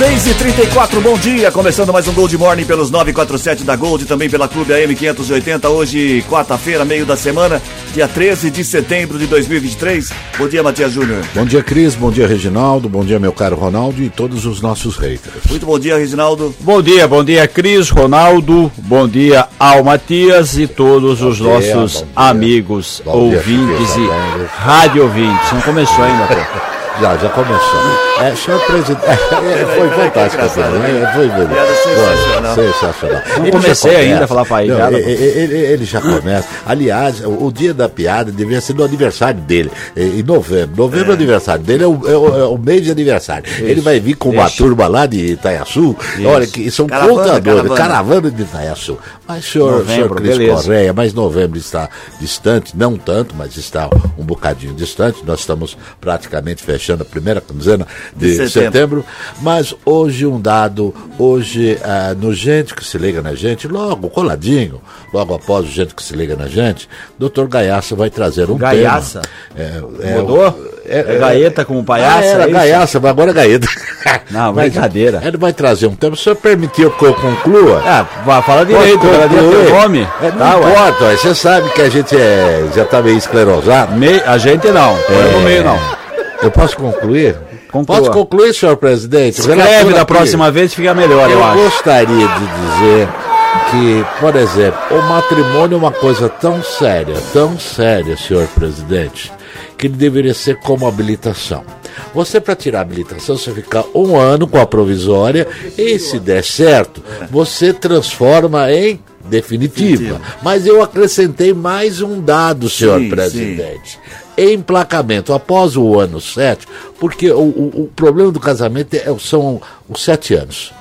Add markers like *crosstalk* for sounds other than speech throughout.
6 e 34 bom dia. Começando mais um Gold Morning pelos 947 da Gold, também pela Clube AM 580. Hoje, quarta-feira, meio da semana, dia 13 de setembro de 2023. Bom dia, Matias Júnior. Bom dia, Cris. Bom dia, Reginaldo. Bom dia, meu caro Ronaldo e todos os nossos haters. Muito bom dia, Reginaldo. Bom dia, bom dia, Cris, Ronaldo. Bom dia ao Matias e todos os Bom dia, nossos dia. amigos, Bom dia, ouvintes Chiquinho, e dia. rádio ouvintes. Não começou ainda, pô. *laughs* Já, já começou. É, senhor presidente. É, foi fantástico. engraçado, né? Foi mesmo. Sensacional. Sensacional. Não comecei ainda a falar pra ele, Não, piada, ele, ele- ele já começa. Aliás, o, o dia da piada devia ser no aniversário dele, em em novembro. Novembro é o aniversário dele, é o, é o- é o mês de aniversário. Ele vai vir com uma Isso. turma lá de Itaiaçu. Olha, que são Caravana, contadores, caravana. caravana de Itaiaçu. Mas, senhor, Novembro, senhor Cris beleza. Correia, mas novembro está distante, não tanto, mas está um bocadinho distante. Nós estamos praticamente fechando a primeira quinzena de, De setembro. setembro. Mas hoje um dado, hoje ah, no Gente que se liga na gente, logo coladinho, logo após o Gente que se liga na gente, doutor Gaiaça vai trazer um Gaiaça? tema. É, é, Mudou? É, gaeta como palhaça? ah, era é? Gaiaça, mas agora é Gaeta. Não, Mas brincadeira. Ele vai trazer um tema. Se o senhor permitiu que eu conclua? Ah, fala direito, concluir. teu nome. É, não Tá, importa, ué, você sabe que a gente é, já tá meio esclerosado. Me- a gente não, é. no meio não. Eu posso concluir? Conclua. Posso concluir, senhor presidente? Escreve da aqui- próxima vez fica melhor, eu, Eu acho. gostaria de dizer que, por exemplo, o matrimônio é uma coisa tão séria, tão séria, senhor presidente, que ele deveria ser como habilitação. Você, para tirar a habilitação, você fica um ano com a provisória e, se der certo, você transforma em definitiva. Mas eu acrescentei mais um dado, senhor Sim, presidente. Emplacamento após o ano 7, porque o, o- o problema do casamento é- são os sete anos.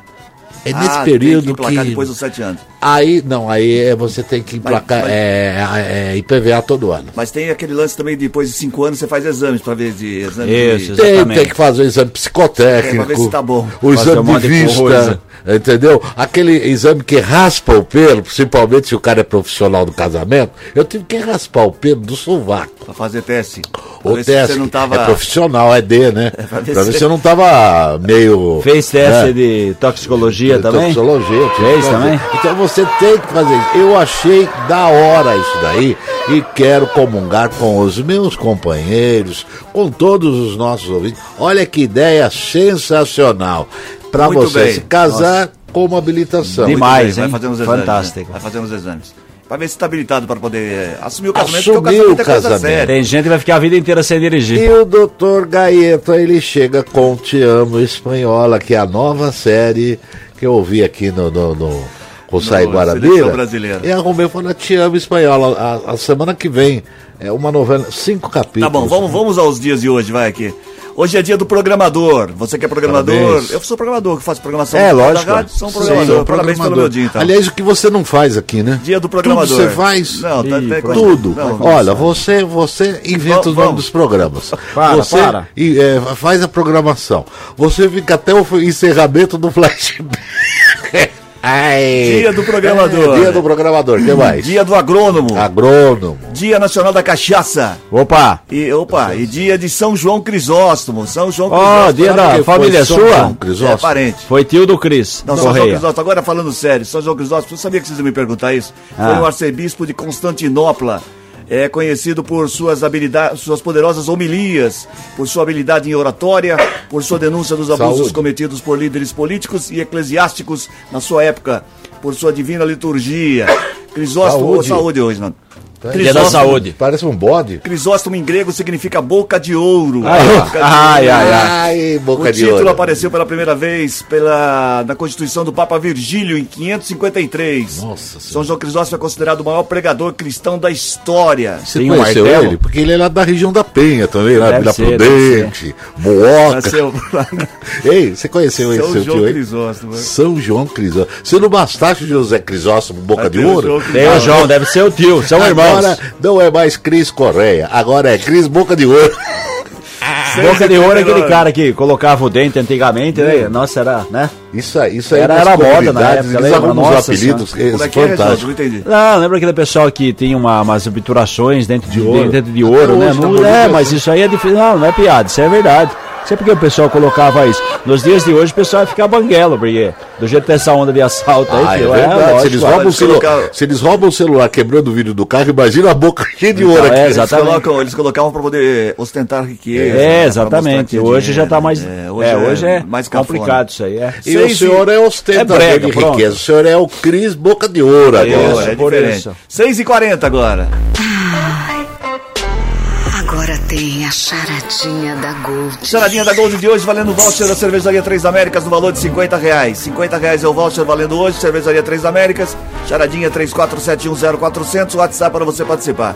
É nesse Ah, período tem que emplacar que. depois dos sete anos. Aí, não, aí é, você tem que emplacar mas- é, é, IPVA todo ano. Mas tem aquele lance também, depois de cinco anos, você faz exames pra ver de exame Isso, de... Tem, tem que fazer o exame É, psicotécnico. pra ver se tá bom. O Fazer exame de vista. coisa. Entendeu? Aquele exame que raspa o pelo, principalmente se o cara é profissional do casamento. Eu tive que raspar o pelo do sovaco. Pra fazer teste. Pra O teste você não tava... é profissional, é D, né? *laughs* pra ver pra ver se- se eu não tava meio. Fez teste né? de toxicologia De também? Toxicologia, Fez também? Então você tem que fazer isso. Eu achei da hora isso daí e quero comungar com os meus companheiros, com todos os nossos ouvintes. Olha que ideia sensacional. Para você bem. se casar com uma habilitação. Demais. Vai fazer uns exames. Fantástico. né? Vai fazer uns exames. Pra ver se tá habilitado pra poder é, assumir o casamento, Assumir porque o casamento o é casamento. Tem gente que vai ficar a vida inteira sem dirigir. E o Dr. Gaeta, ele chega com Te Amo Espanhola, que é a nova série que eu ouvi aqui no, no, no com Sai Seleção Guarabira. Brasileira. E arrumei e falei, Te Amo Espanhola. A, a semana que vem é uma novela, cinco capítulos. Tá bom, vamos, vamos aos dias de hoje, vai aqui. Hoje é dia do programador. Você que é programador. Parabéns. Eu sou programador que faço programação É, lógico. rádio, sou um Sim, programador. sou Parabéns pelo programador. meu dia, então. Aliás, o que você não faz aqui, né? Dia do programador. Tudo você faz? Não, tá, Ih. Tudo. Não, Olha, você, você inventa os nomes dos programas. *laughs* Para, você para. e, é, faz a programação. Você fica até o encerramento do *laughs* flashback. Ai. Dia do programador. É, dia do programador. O que mais? Dia do agrônomo. Agrônomo. Dia Nacional da Cachaça. Opa! E, opa, e dia de São João Crisóstomo. São João Ó, Crisóstomo. dia da foi família São sua? João É Crisóstomo? parente. Foi tio do Cris. Não, São João Correia. Crisóstomo, agora falando sério, São João Crisóstomo, você sabia que vocês iam me perguntar isso? Foi Ah. um arcebispo de Constantinopla, é conhecido por suas habilidades, suas poderosas homilias, por sua habilidade em oratória, por sua denúncia dos abusos Saúde. cometidos por líderes políticos e eclesiásticos na sua época, por sua divina liturgia. Crisóstomo, Saúde. saúde, hoje, mano. Dia da saúde. Parece um bode. Crisóstomo em grego significa boca de ouro. Ai, Boca de ai, ouro. ai, Ai, boca O de título ouro. apareceu pela primeira vez pela, na Constituição do Papa Virgílio em 553. Nossa São Senhora. João Crisóstomo é considerado o maior pregador cristão da história. Você Tem um conheceu martelo? ele? Porque ele é lá da região da Penha também, lá Deve Vila ser, Prudente, Mooca. Nasceu *laughs* Ei, você conheceu esse São seu João tio aí? Crisóstomo. né? São João Crisóstomo. Se não bastasse o José Crisóstomo, boca de ouro, João Tem o João, deve ser o tio, são irmãos. agora não é mais Cris Correia, agora é Cris Boca de Ouro. Boca de ouro é aquele cara que colocava o dente antigamente, né? Nossa, era, né? Isso aí, isso aí Era- era moda na época, eles lembra? os Nossa apelidos é é, é? Não fantásticos. entendi. Não, lembra aquele pessoal que tinha uma, umas obturações dentro de, ouro. dentro de ouro, né? tá Não, é, mas isso aí é difícil. Não, não é piada, isso é verdade. Não sei porque o pessoal colocava isso. Nos dias de hoje o pessoal vai ficar banguelo, porque do jeito dessa onda de assalto aí, Ah, é filho, verdade. lógico, se, eles roubam o eles celular, se eles roubam o celular quebrando o vidro do carro, imagina a boca cheia de ouro Então, aqui. é, Eles, exatamente. colocam, eles colocavam para poder ostentar riqueza. né, É, pra mostrar exatamente. que Hoje dinheiro. já tá mais. É, hoje, é, hoje é mais complicado isso aí. É. E o Seis senhor é ostentador É brega, de pronto. riqueza. O senhor é o Cris Boca de Ouro É, agora. é por diferente. isso. 6h40 agora. Agora tem a charadinha da Gold. Charadinha da Gold de hoje valendo voucher da Cervejaria Três Américas no valor de 50 reais. 50 reais é o voucher valendo hoje, Cervejaria Três Américas. Charadinha 34710400, WhatsApp para você participar.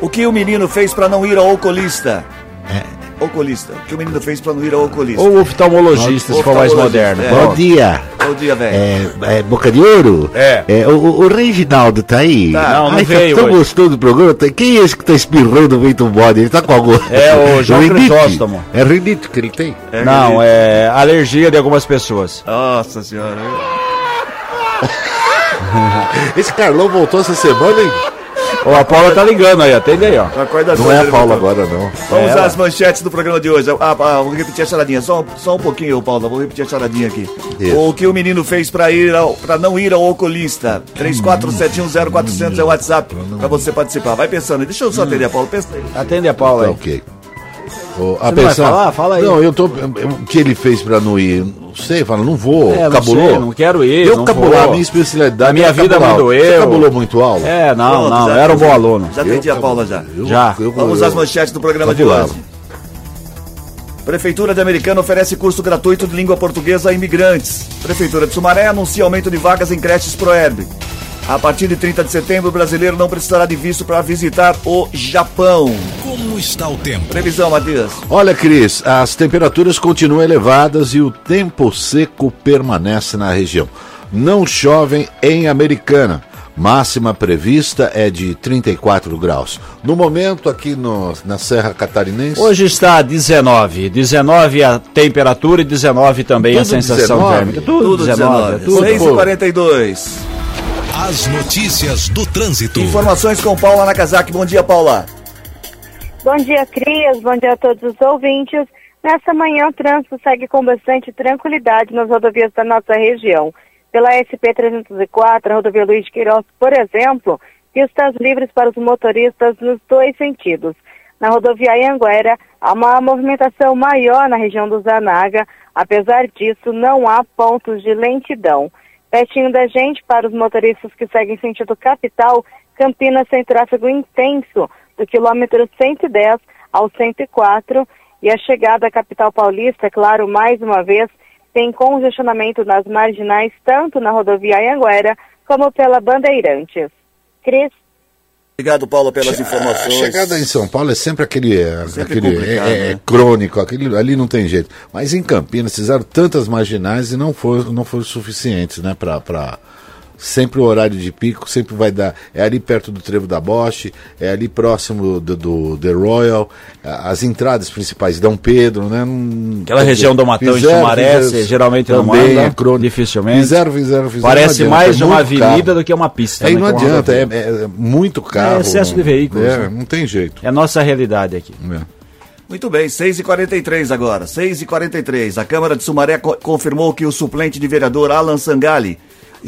O que o menino fez para não ir ao oculista? Oculista. O que o menino fez para não ir ao oculista? Ou oftalmologista, se for mais moderno. é. Bom, dia. Bom dia, velho. É, é Boca de Ouro? É. o, o- o Reginaldo tá aí? Tá. Não, não Ai, veio Tá tão hoje. gostoso do programa. Tá- Quem é esse que tá espirrando feito um bode? Ele tá com algum... É o *laughs* João? Crisóstomo. É rinite que ele tem? É, Não, é alergia de algumas pessoas. Nossa senhora. *laughs* Esse Carlão voltou essa semana, hein? Ó, a Paula tá ligando aí, atende aí, ó. Acorda Não é a Paula agora, não. Vamos É, às manchetes do programa de hoje. Ah, ah, vou repetir a charadinha. Só, só um pouquinho, Paulo. Vou repetir a charadinha aqui. Isso. O que o menino fez pra, ir ao, pra não ir ao oculista? 34710400 é o WhatsApp pra você participar. Vai pensando. Deixa eu só atender, Paulo. Pensa aí. Atende a Paula Tá aí. ok. Ô, Você não vai falar? Fala aí. Não, eu tô. O que ele fez pra não ir? Não sei, fala, não vou. É, não cabulou? sei, não quero ir, Eu não cabular, vou. a minha especialidade. A minha é vida cabular. mandou Você eu. cabulou muito aula? É, não, Pronto, não, já- era um bom aluno. Já atendi a Paula já. Eu- Já. eu- Vamos eu- às manchetes do programa de Cabulava. hoje. Prefeitura de Americana oferece curso gratuito de língua portuguesa a imigrantes. Prefeitura de Sumaré anuncia aumento de vagas em creches Proerb. A partir de 30 de setembro, o brasileiro não precisará de visto para visitar o Japão. Como está o tempo? Previsão, Matias. Olha, Cris, as temperaturas continuam elevadas e o tempo seco permanece na região. Não chovem em Americana. Máxima prevista é de 34 graus. No momento, aqui no- na Serra Catarinense. Hoje está 19. 19 a temperatura e 19 também a Tudo sensação 19? térmica. Tudo, Tudo 19. 19. é tudo. 6h42. As notícias do trânsito. Informações com Paula Nakazaki. Bom dia, Paula. Bom dia, Crias. Bom dia a todos os ouvintes. Nessa manhã, o trânsito segue com bastante tranquilidade nas rodovias da nossa região. Pela SP-304, a rodovia Luiz de Queiroz, por exemplo, pistas livres para os motoristas nos dois sentidos. Na rodovia Anguera, há uma movimentação maior na região do Zanaga. Apesar disso, não há pontos de lentidão. Pertinho da gente, para os motoristas que seguem sentido capital, Campinas tem tráfego intenso do quilômetro 110 ao 104 e a chegada à capital paulista, é claro, mais uma vez, tem congestionamento nas marginais, tanto na rodovia Anhanguera como pela Bandeirantes. Cris? Obrigado, Paula, pelas A informações. chegada em São Paulo é sempre aquele, é, Sempre aquele é, é né? crônico, aquele, ali não tem jeito. Mas em Campinas fizeram tantas marginais e não foram, não foram suficientes, né? Pra- sempre o horário de pico, sempre vai dar. É ali perto do Trevo da Bosch, é ali próximo do, do The Royal, as entradas principais Dom Pedro, né? não- Aquela região do Matão em Fizeram, Sumaré, geralmente não também anda, é crônico. dificilmente. Fizeram, fizeram, fizeram. Parece não adianta, mais é uma muito avenida carro. do que uma pista. Aí né, não que é adianta, é, rodovia. é muito carro. excesso de veículos, É, né? não tem jeito. É a nossa realidade aqui. É. Muito bem, 6h43 agora. 6h43. A Câmara de Sumaré co- confirmou que o suplente de vereador Alan Sangali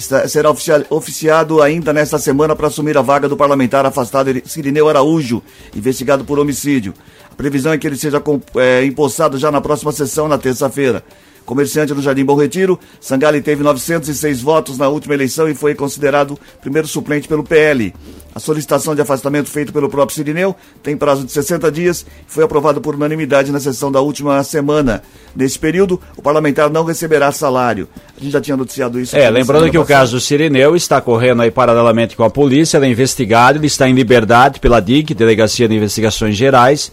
será oficia- oficiado ainda nesta semana para assumir a vaga do parlamentar afastado Cirineu Araújo, investigado por homicídio. A previsão é que ele seja é, empossado já na próxima sessão, na terça-feira. Comerciante do Jardim Bom Retiro, Sangali teve 906 votos na última eleição e foi considerado primeiro suplente pelo PL. A solicitação de afastamento feita pelo próprio Sirineu tem prazo de 60 dias e foi aprovada por unanimidade na sessão da última semana. Nesse período, o parlamentar não receberá salário. A gente já tinha noticiado isso. É, lembrando que o passada. caso do Sirineu está correndo aí paralelamente com a polícia, ele é investigado, ele está em liberdade pela DIC, Delegacia de Investigações Gerais,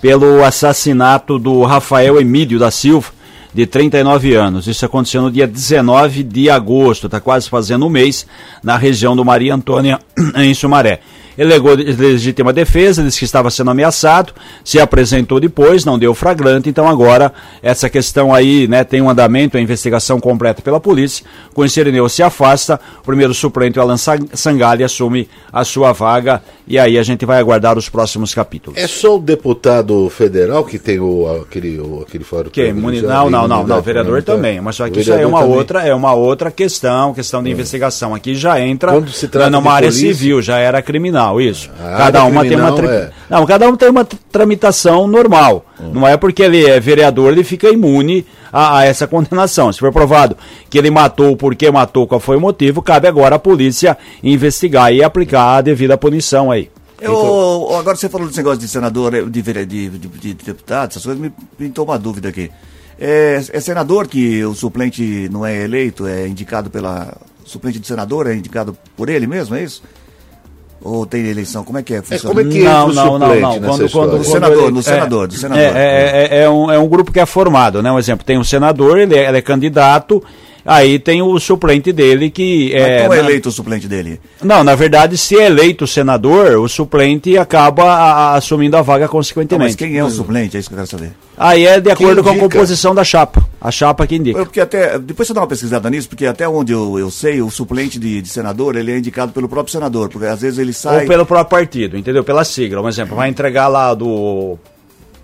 pelo assassinato do Rafael Emílio da Silva, de 39 anos. Isso aconteceu no dia 19 de agosto, está quase fazendo um mês, na região do Maria Antônia, *clears throat* em Sumaré. ele legou legítima defesa, disse que estava sendo ameaçado, se apresentou depois, não deu flagrante, então agora essa questão aí, né, tem um andamento, a investigação completa pela polícia, com Irineu se afasta, o primeiro suplente, Alan Sangali, assume a sua vaga, e aí a gente vai aguardar os próximos capítulos. É só o deputado federal que tem o, aquele, o, aquele fórum? Que, não, não, não, não, o vereador também, mas só que isso é uma outra, é uma outra questão, questão de é. investigação, aqui já entra numa área polícia, civil, já era criminal, isso. cada uma tem uma. É. Não, cada um tem uma tramitação normal. Hum. Não é porque ele é vereador, ele fica imune a, a, essa condenação. Se for provado que ele matou, por que matou, qual foi o motivo, cabe agora a polícia investigar e aplicar a devida punição aí. Eu, agora você falou desse negócio de senador, de, de, de, de deputado, essas coisas me pintou uma dúvida aqui. É, é, senador que o suplente não é eleito, é indicado pela. Suplente de senador é indicado por ele mesmo, é isso? Ou tem eleição? Como é que é? É, como é que não, não, não, não. Quando, quando, quando, senador, ele, no senador, é, do senador. É, é, é, é, um, é um grupo que é formado, né? Um exemplo, tem um senador, ele é, ele é candidato, aí tem o suplente dele que Mas é. Como é eleito o suplente dele? Não, na verdade, se é eleito senador, o suplente acaba a, a, assumindo a vaga consequentemente. Não, mas quem é o suplente? É isso que eu quero saber. Aí é de acordo com a composição da chapa. A chapa que indica. Porque até, depois você dá uma pesquisada nisso, porque até onde eu, eu sei, o suplente de, de, senador, ele é indicado pelo próprio senador, porque às vezes ele sai... Ou pelo próprio partido, entendeu? Pela sigla. Um exemplo, vai entregar lá do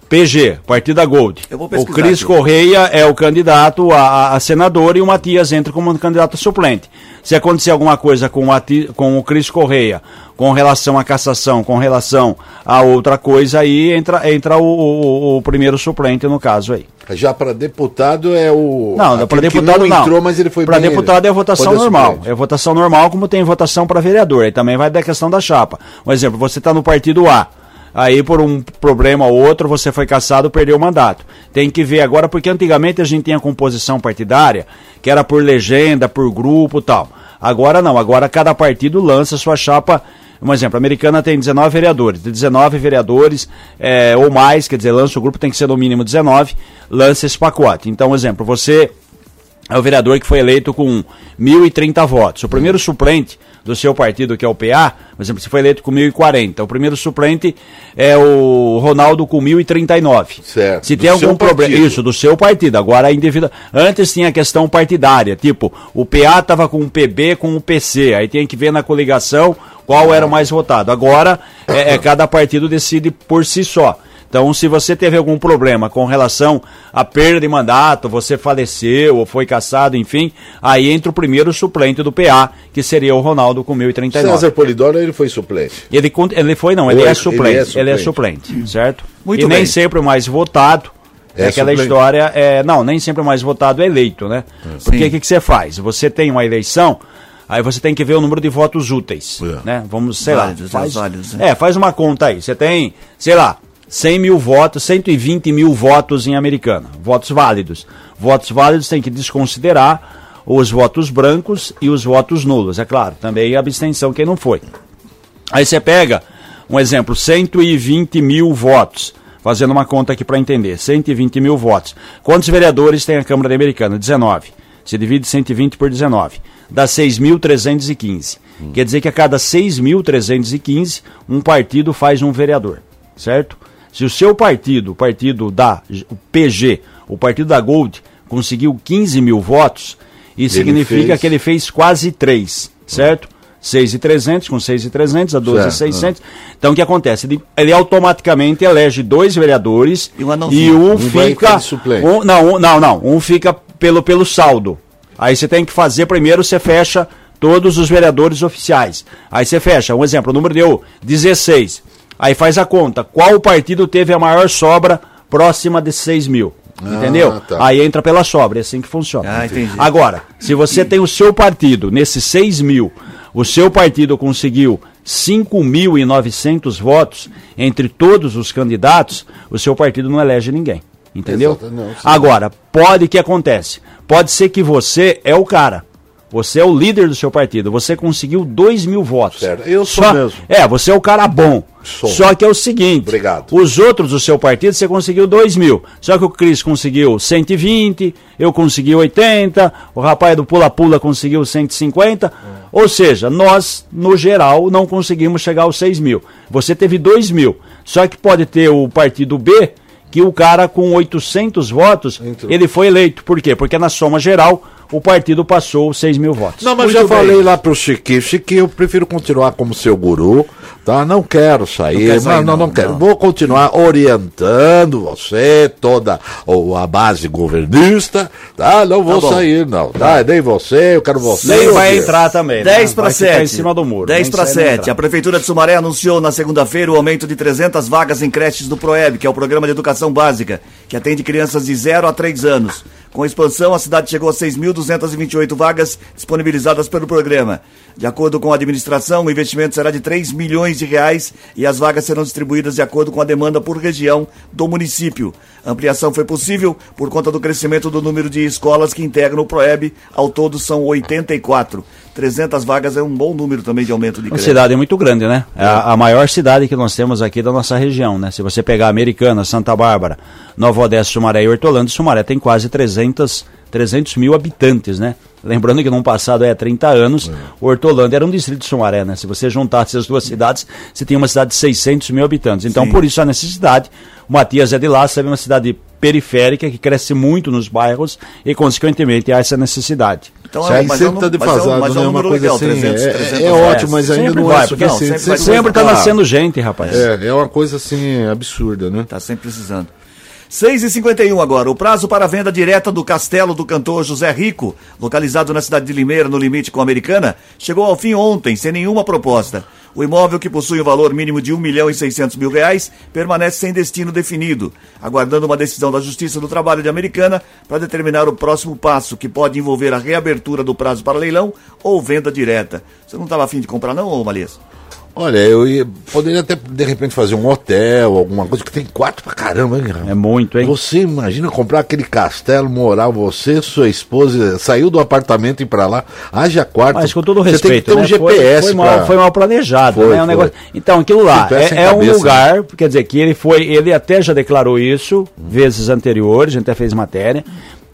PG, Partida Gold. o Cris Correia é o candidato a, a, senador e o Matias entra como candidato suplente. Se acontecer alguma coisa com, a, com o Cris Correia, com relação à cassação, com relação a outra coisa, aí entra, entra o, o, o primeiro suplente no caso aí. Já para deputado é o. Não, para deputado não, não. entrou, mas ele foi Para deputado é votação normal. Suplente. É votação normal, como tem votação para vereador. Aí também vai da questão da chapa. Um exemplo, você está no partido A aí por um problema ou outro você foi caçado, perdeu o mandato. Tem que ver agora, porque antigamente a gente tinha composição partidária, que era por legenda, por grupo tal. Agora não, agora cada partido lança sua chapa. Um exemplo, a americana tem 19 vereadores, de 19 vereadores é, ou mais, quer dizer, lança o grupo, tem que ser no mínimo 19, lança esse pacote. Então, exemplo, você é o vereador que foi eleito com 1.030 votos. O primeiro suplente do seu partido, que é o PA, por exemplo, se foi eleito com 1.040. O primeiro suplente é o Ronaldo com 1.039. Certo. Se tem algum problema. Isso, do seu partido. Agora, individual. Antes tinha a questão partidária. Tipo, o PA estava com o PB com o PC. Aí tem que ver na coligação qual era o mais votado. Agora, é, é cada partido decide por si só. Então, se você teve algum problema com relação à perda de mandato, você faleceu ou foi caçado, enfim, aí entra o primeiro suplente do PA, que seria o Ronaldo com 1.039. César Polidoro, ele foi suplente? Ele, ele foi, não, ele, é, suplente, ele é suplente. Ele é suplente, certo? Muito e bem. nem sempre o mais votado é, aquela suplente. história, é, não, nem sempre o mais votado é eleito, né? Porque o que, que você faz? Você tem uma eleição, aí você tem que ver o número de votos úteis, é. né? Vamos, sei válidos, lá, faz, válidos, né? é, faz uma conta aí. Você tem, sei lá, 100 mil votos, 120 mil votos em Americana, votos válidos. Votos válidos tem que desconsiderar os votos brancos e os votos nulos, é claro, também a abstenção quem não foi. Aí você pega, um exemplo, 120 mil votos, fazendo uma conta aqui para entender, 120 mil votos. Quantos vereadores tem a Câmara Americana? 19. Você divide 120 por 19, dá 6.315. Hum. Quer dizer que a cada 6.315, um partido faz um vereador, certo? Se o seu partido, o partido da o PG, o partido da Gold, conseguiu 15 mil votos, isso ele significa fez... que ele fez quase 3, certo? 6,300 com 6,300 a 12,600. Então o que acontece? Ele, ele, automaticamente elege dois vereadores e, e um, um fica. Um, não, um, não, não. Um fica pelo, pelo saldo. Aí você tem que fazer primeiro, você fecha todos os vereadores oficiais. Aí você fecha, um exemplo, o número deu 16. Aí faz a conta. Qual partido teve a maior sobra próxima de 6 mil? Entendeu? Ah, tá. Aí entra pela sobra, é assim que funciona. Ah, Agora, se você tem o seu partido nesses 6 mil, o seu partido conseguiu 5.900 votos entre todos os candidatos, o seu partido não elege ninguém. Entendeu? Exato, não, Agora, pode que acontece? Pode ser que você é o cara. Você é o líder do seu partido. Você conseguiu 2 mil votos. Certo. Eu sou Só- mesmo. É, você é o cara bom. Sou. Só que é o seguinte: Obrigado. os outros do seu partido você conseguiu 2 mil. Só que o Cris conseguiu 120, eu consegui 80, o rapaz do Pula Pula conseguiu 150. Ou seja, nós, no geral, não conseguimos chegar aos 6 mil. Você teve 2 mil. Só que pode ter o partido B, que o cara com 800 votos, Entrou. ele foi eleito. Por quê? Porque na soma geral, o partido passou 6 mil votos. Não, mas Muito já bem. falei lá pro Chiquinho. Chiquinho, eu prefiro continuar como seu guru, tá? Não quero sair, Não quer sair, não, não, não, não quero. não. Vou continuar orientando você, toda o- a base governista, tá? Não vou bom. sair, não. Tá? Nem você, eu quero você. Nem vai entrar também. 10 né? para Vai ficar 7. em cima do muro. 10 Nem para sai, nem 7. entrar. A Prefeitura de Sumaré anunciou na segunda-feira o aumento de 300 vagas em creches do PROEB, que é o Programa de Educação Básica, que atende crianças de 0 a 3 anos. Com a expansão, a cidade chegou a 6.228 vagas disponibilizadas pelo programa. De acordo com a administração, o investimento será de 3 milhões de reais e as vagas serão distribuídas de acordo com a demanda por região do município. A ampliação foi possível por conta do crescimento do número de escolas que integram o PROEB. Ao todo são 84. 300 vagas é um bom número também de aumento de Uma creche. cidade muito grande, né? É a, a maior cidade que nós temos aqui da nossa região, né? Se você pegar Americana, Santa Bárbara, Nova Odessa, Sumaré e Hortolândia, Sumaré tem quase 300, 300 mil habitantes, né? Lembrando que no passado, é 30 anos, Hortolândia era um distrito de Sumaré, né? Se você juntasse as duas cidades, você tinha uma cidade de 600 mil habitantes. Então, Sim. por isso a necessidade. O Matias é de lá, sabe, uma cidade periférica que cresce muito nos bairros e, consequentemente, há essa necessidade. Então, mas é um sempre tá nu- mas é um- defasado, mas é né? Uma coisa legal, assim, 300, é, 300 é ótimo, mas ainda sempre não vai, é porque não, suficiente. sempre está tá- nascendo gente, rapaz. É, é uma coisa assim absurda, né? Tá sempre precisando. 6 e 51 agora. O prazo para a venda direta do castelo do cantor José Rico, localizado na cidade de Limeira, no limite com a Americana, chegou ao fim ontem, sem nenhuma proposta. O imóvel, que possui um valor mínimo de 1 milhão e 600 mil reais, permanece sem destino definido, aguardando uma decisão da Justiça do Trabalho de Americana para determinar o próximo passo, que pode envolver a reabertura do prazo para leilão ou venda direta. Você não estava afim de comprar, não, ô Malias? Olha, eu ia, poderia até de repente fazer um hotel, alguma coisa que tem quarto pra caramba, hein? É muito, hein? Você imagina comprar aquele castelo, morar você, sua esposa, saiu do apartamento e ir pra lá, haja quarto. Mas com todo Você tem que respeito, ter um né? GPS foi, foi, pra- mal, foi mal planejado, Foi, né? Um negócio... Então, aquilo lá é, é um cabeça, lugar, quer dizer, que ele foi, ele até já declarou isso vezes anteriores, a gente até fez matéria,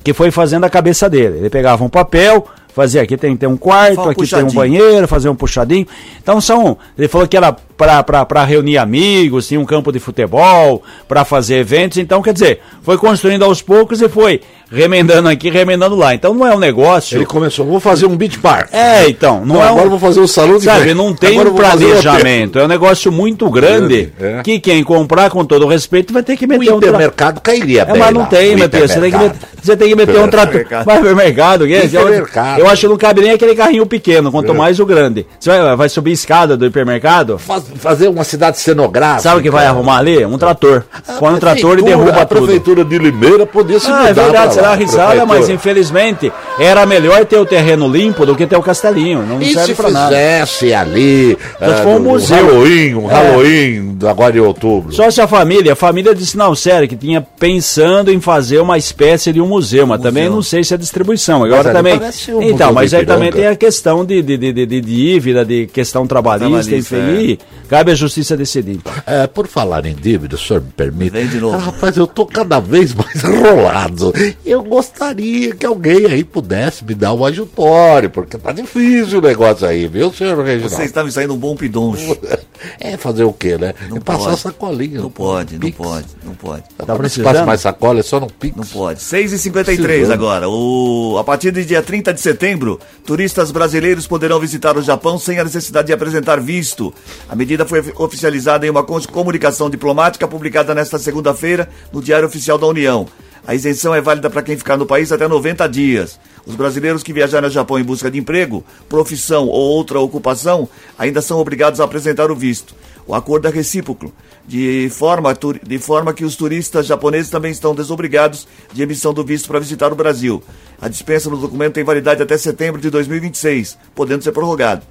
que foi fazendo a cabeça dele. Ele pegava um papel, fazia aqui tem, tem um quarto, um aqui tem um puxadinho. banheiro, fazia um puxadinho. Então são, ele falou que era para reunir amigos, tinha um campo de futebol, para fazer eventos. Então, quer dizer, foi construindo aos poucos e foi remendando aqui, remendando lá. Então não é um negócio. Ele começou, vou fazer um beach park. É, então, não Não, é um... agora eu vou fazer um salão de Sabe, não tem Agora um eu planejamento. É um negócio muito grande Grande, é. que quem comprar, com todo respeito, vai ter que O meter um tra- hipermercado cairia É, bem mas não lá, tem, o meu. Você tem que, met- hipermercado. você tem que meter um trator. Hipermercado. Vai hipermercado, que é? Hipermercado. Eu acho que não cabe nem aquele carrinho pequeno, quanto É. mais o grande. Você vai, vai subir escada do hipermercado? Faz- fazer uma cidade cenográfica. Sabe o que vai arrumar ali? Um trator. Põe um trator e derruba a tudo. prefeitura de Limeira podia se Ah, mudar é verdade, uma risada, mas infelizmente era melhor ter o terreno limpo do que ter o castelinho. Não E serve se pra nada. fizesse ali se for um museu. Halloween, um É. Halloween agora em outubro. Só se a família, a família disse não, sério, que tinha pensando em fazer uma espécie de um museu, mas também não sei se é distribuição. Agora ali também. um então, museu mas aí também tem a questão de, de, de, de, de dívida, de questão trabalhista, Trabalhista, enfim. e Cabe à justiça decidir. então. É, por falar em dívida, o senhor me permite? Vem de novo. Ah, rapaz, eu tô cada vez mais *laughs* enrolado. Eu gostaria que alguém aí pudesse me dar um ajutório, porque tá difícil o negócio aí, viu, senhor Reginaldo? Você está me saindo um bom pidoncho. *laughs* É fazer o quê, né? Não é passar pode. sacolinha. Não pode, não pode, não pode. Tá precisando? precisando? mais sacola, é só no Pix. Não pode. 6h53 Precisando. agora. O... A partir do dia 30 de setembro, turistas brasileiros poderão visitar o Japão sem a necessidade de apresentar visto. A medida foi oficializada em uma comunicação diplomática publicada nesta segunda-feira no Diário Oficial da União. A isenção é válida para quem ficar no país até 90 dias. Os brasileiros que viajarem ao Japão em busca de emprego, profissão ou outra ocupação ainda são obrigados a apresentar o visto. O acordo é recíproco, de forma, de forma que os turistas japoneses também estão desobrigados de emissão do visto para visitar o Brasil. A dispensa do documento tem validade até setembro de 2026, podendo ser prorrogado.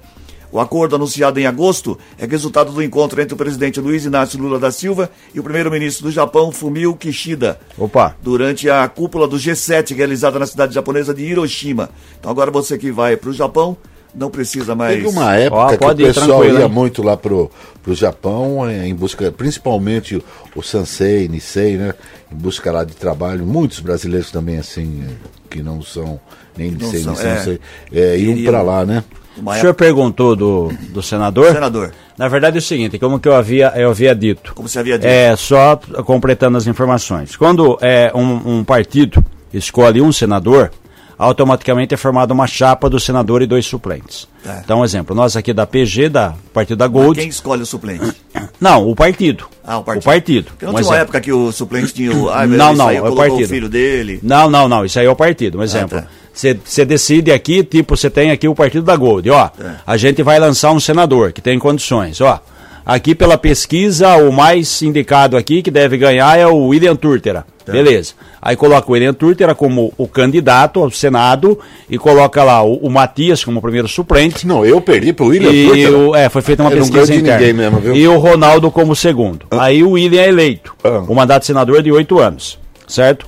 O acordo anunciado em agosto é resultado do encontro entre o presidente Luiz Inácio Lula da Silva e o primeiro-ministro do Japão, Fumio Kishida. Opa. Durante a cúpula do G7 realizada na cidade japonesa de Hiroshima. Então agora você que vai para o Japão não precisa mais. Teve uma época Ó, que o pessoal ia hein? muito lá pro, pro Japão eh, em busca, principalmente o, Sansei, Nisei, né? Em busca lá de trabalho. Muitos brasileiros também, assim, eh, que não são nem Não Nisei, são, Nisei, é. não sei, eh, iam pra lá, né? Uma O senhor perguntou do, do senador? Senador, Na verdade é o seguinte, como que eu havia, eu havia dito. como você havia dito. É, só completando as informações. Quando é, um, um partido escolhe um senador, automaticamente é formada uma chapa do senador e dois suplentes. É. Então, exemplo, nós aqui da PG, da partido da Mas Gold. Quem escolhe o suplente? *coughs* Não, o partido. Ah, o partido. O partido. Porque não Um tinha uma exemplo. época que o suplente tinha o. *coughs* Ah, Não, não, é o partido. o filho dele. Não, não, não, isso aí é o partido. Um exemplo. tá. Você decide aqui, tipo, você tem aqui o partido da Gold, ó. A gente vai lançar um senador que tem condições, ó. Aqui pela pesquisa, o mais indicado aqui que deve ganhar é o William Turtera. Beleza. Aí coloca o William Turtera como o candidato ao Senado e coloca lá o, o Matias como primeiro suplente. Não, eu perdi pro William E Turner. o, é, foi feita uma Eu pesquisa interna. ninguém mesmo, viu? E o Ronaldo como segundo. Aí o William é eleito. Ah. O mandato de senador é de oito anos. Certo?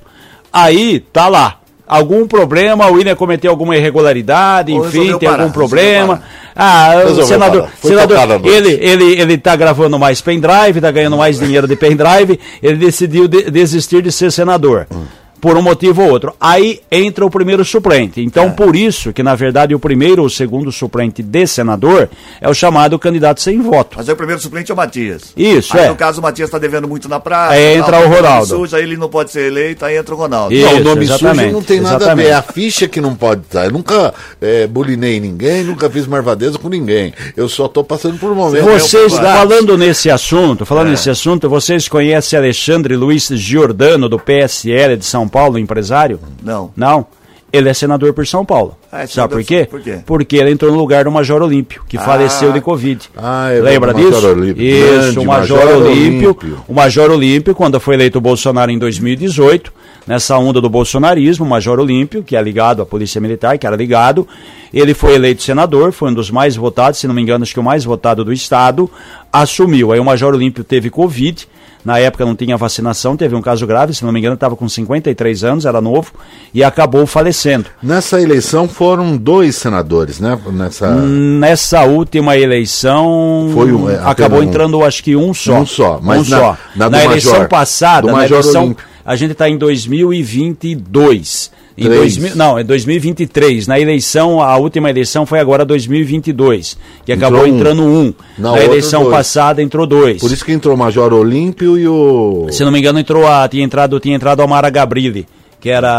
Aí tá lá. Algum problema, o William cometeu alguma irregularidade, Ou enfim, tem parar, algum problema. Ah, o senador, senador ele, ele, ele tá gravando mais pendrive, tá ganhando mais dinheiro de pendrive, ele decidiu de- desistir de ser senador. Hum. Por um motivo ou outro. Aí entra o primeiro suplente. Então, por isso que, na verdade, o primeiro ou segundo suplente de senador é o chamado candidato sem voto. Mas aí o primeiro suplente é o Matias. Isso, aí, é. no caso, o Matias está devendo muito na praça. Aí entra o Ronaldo. Suja, aí ele não pode ser eleito, aí entra o Ronaldo. Isso, Não, o nome sujo exatamente, não tem nada a exatamente. ver. É a ficha que não pode estar. Eu nunca é, bulinei ninguém, nunca fiz marvadeza com ninguém. Eu só tô passando por um momento. Vocês, É falando nesse assunto, É. falando nesse assunto, vocês conhecem Alexandre Luiz Giordano, do PSL de São Paulo, empresário? Não. Não. Ele é senador por São Paulo. Ah, é Sabe por quê? por quê? Porque ele entrou no lugar do Major Olímpio, que faleceu de Covid. Ah, é Lembra Major disso? Olímpio. Isso, o Major, Major Olímpio, Olímpio. O Major Olímpio, quando foi eleito o Bolsonaro em 2018, nessa onda do bolsonarismo, o Major Olímpio, que é ligado à Polícia Militar, que era ligado, ele foi eleito senador, foi um dos mais votados, se não me engano, acho que o mais votado do Estado, assumiu. Aí o Major Olímpio teve Covid, na época não tinha vacinação, teve um caso grave, se não me engano, estava com 53 anos, era novo, e acabou falecendo. Nessa eleição foram dois senadores, né? Nessa. Nessa última eleição, Foi um, é, acabou um. entrando, acho que um só. Um só, mas um na- só. na do eleição Major- passada, na eleição, Olímpio. a gente está em 2022. Em. 2000, não, é 2023. Na eleição, a última eleição foi agora 2022, que acabou Entrou um. entrando um. Na Na, outra, eleição dois. passada entrou dois. Por isso que entrou o Major Olímpio e o. Se não me engano, entrou a, tinha entrado, tinha entrado a Mara Gabrilli, que era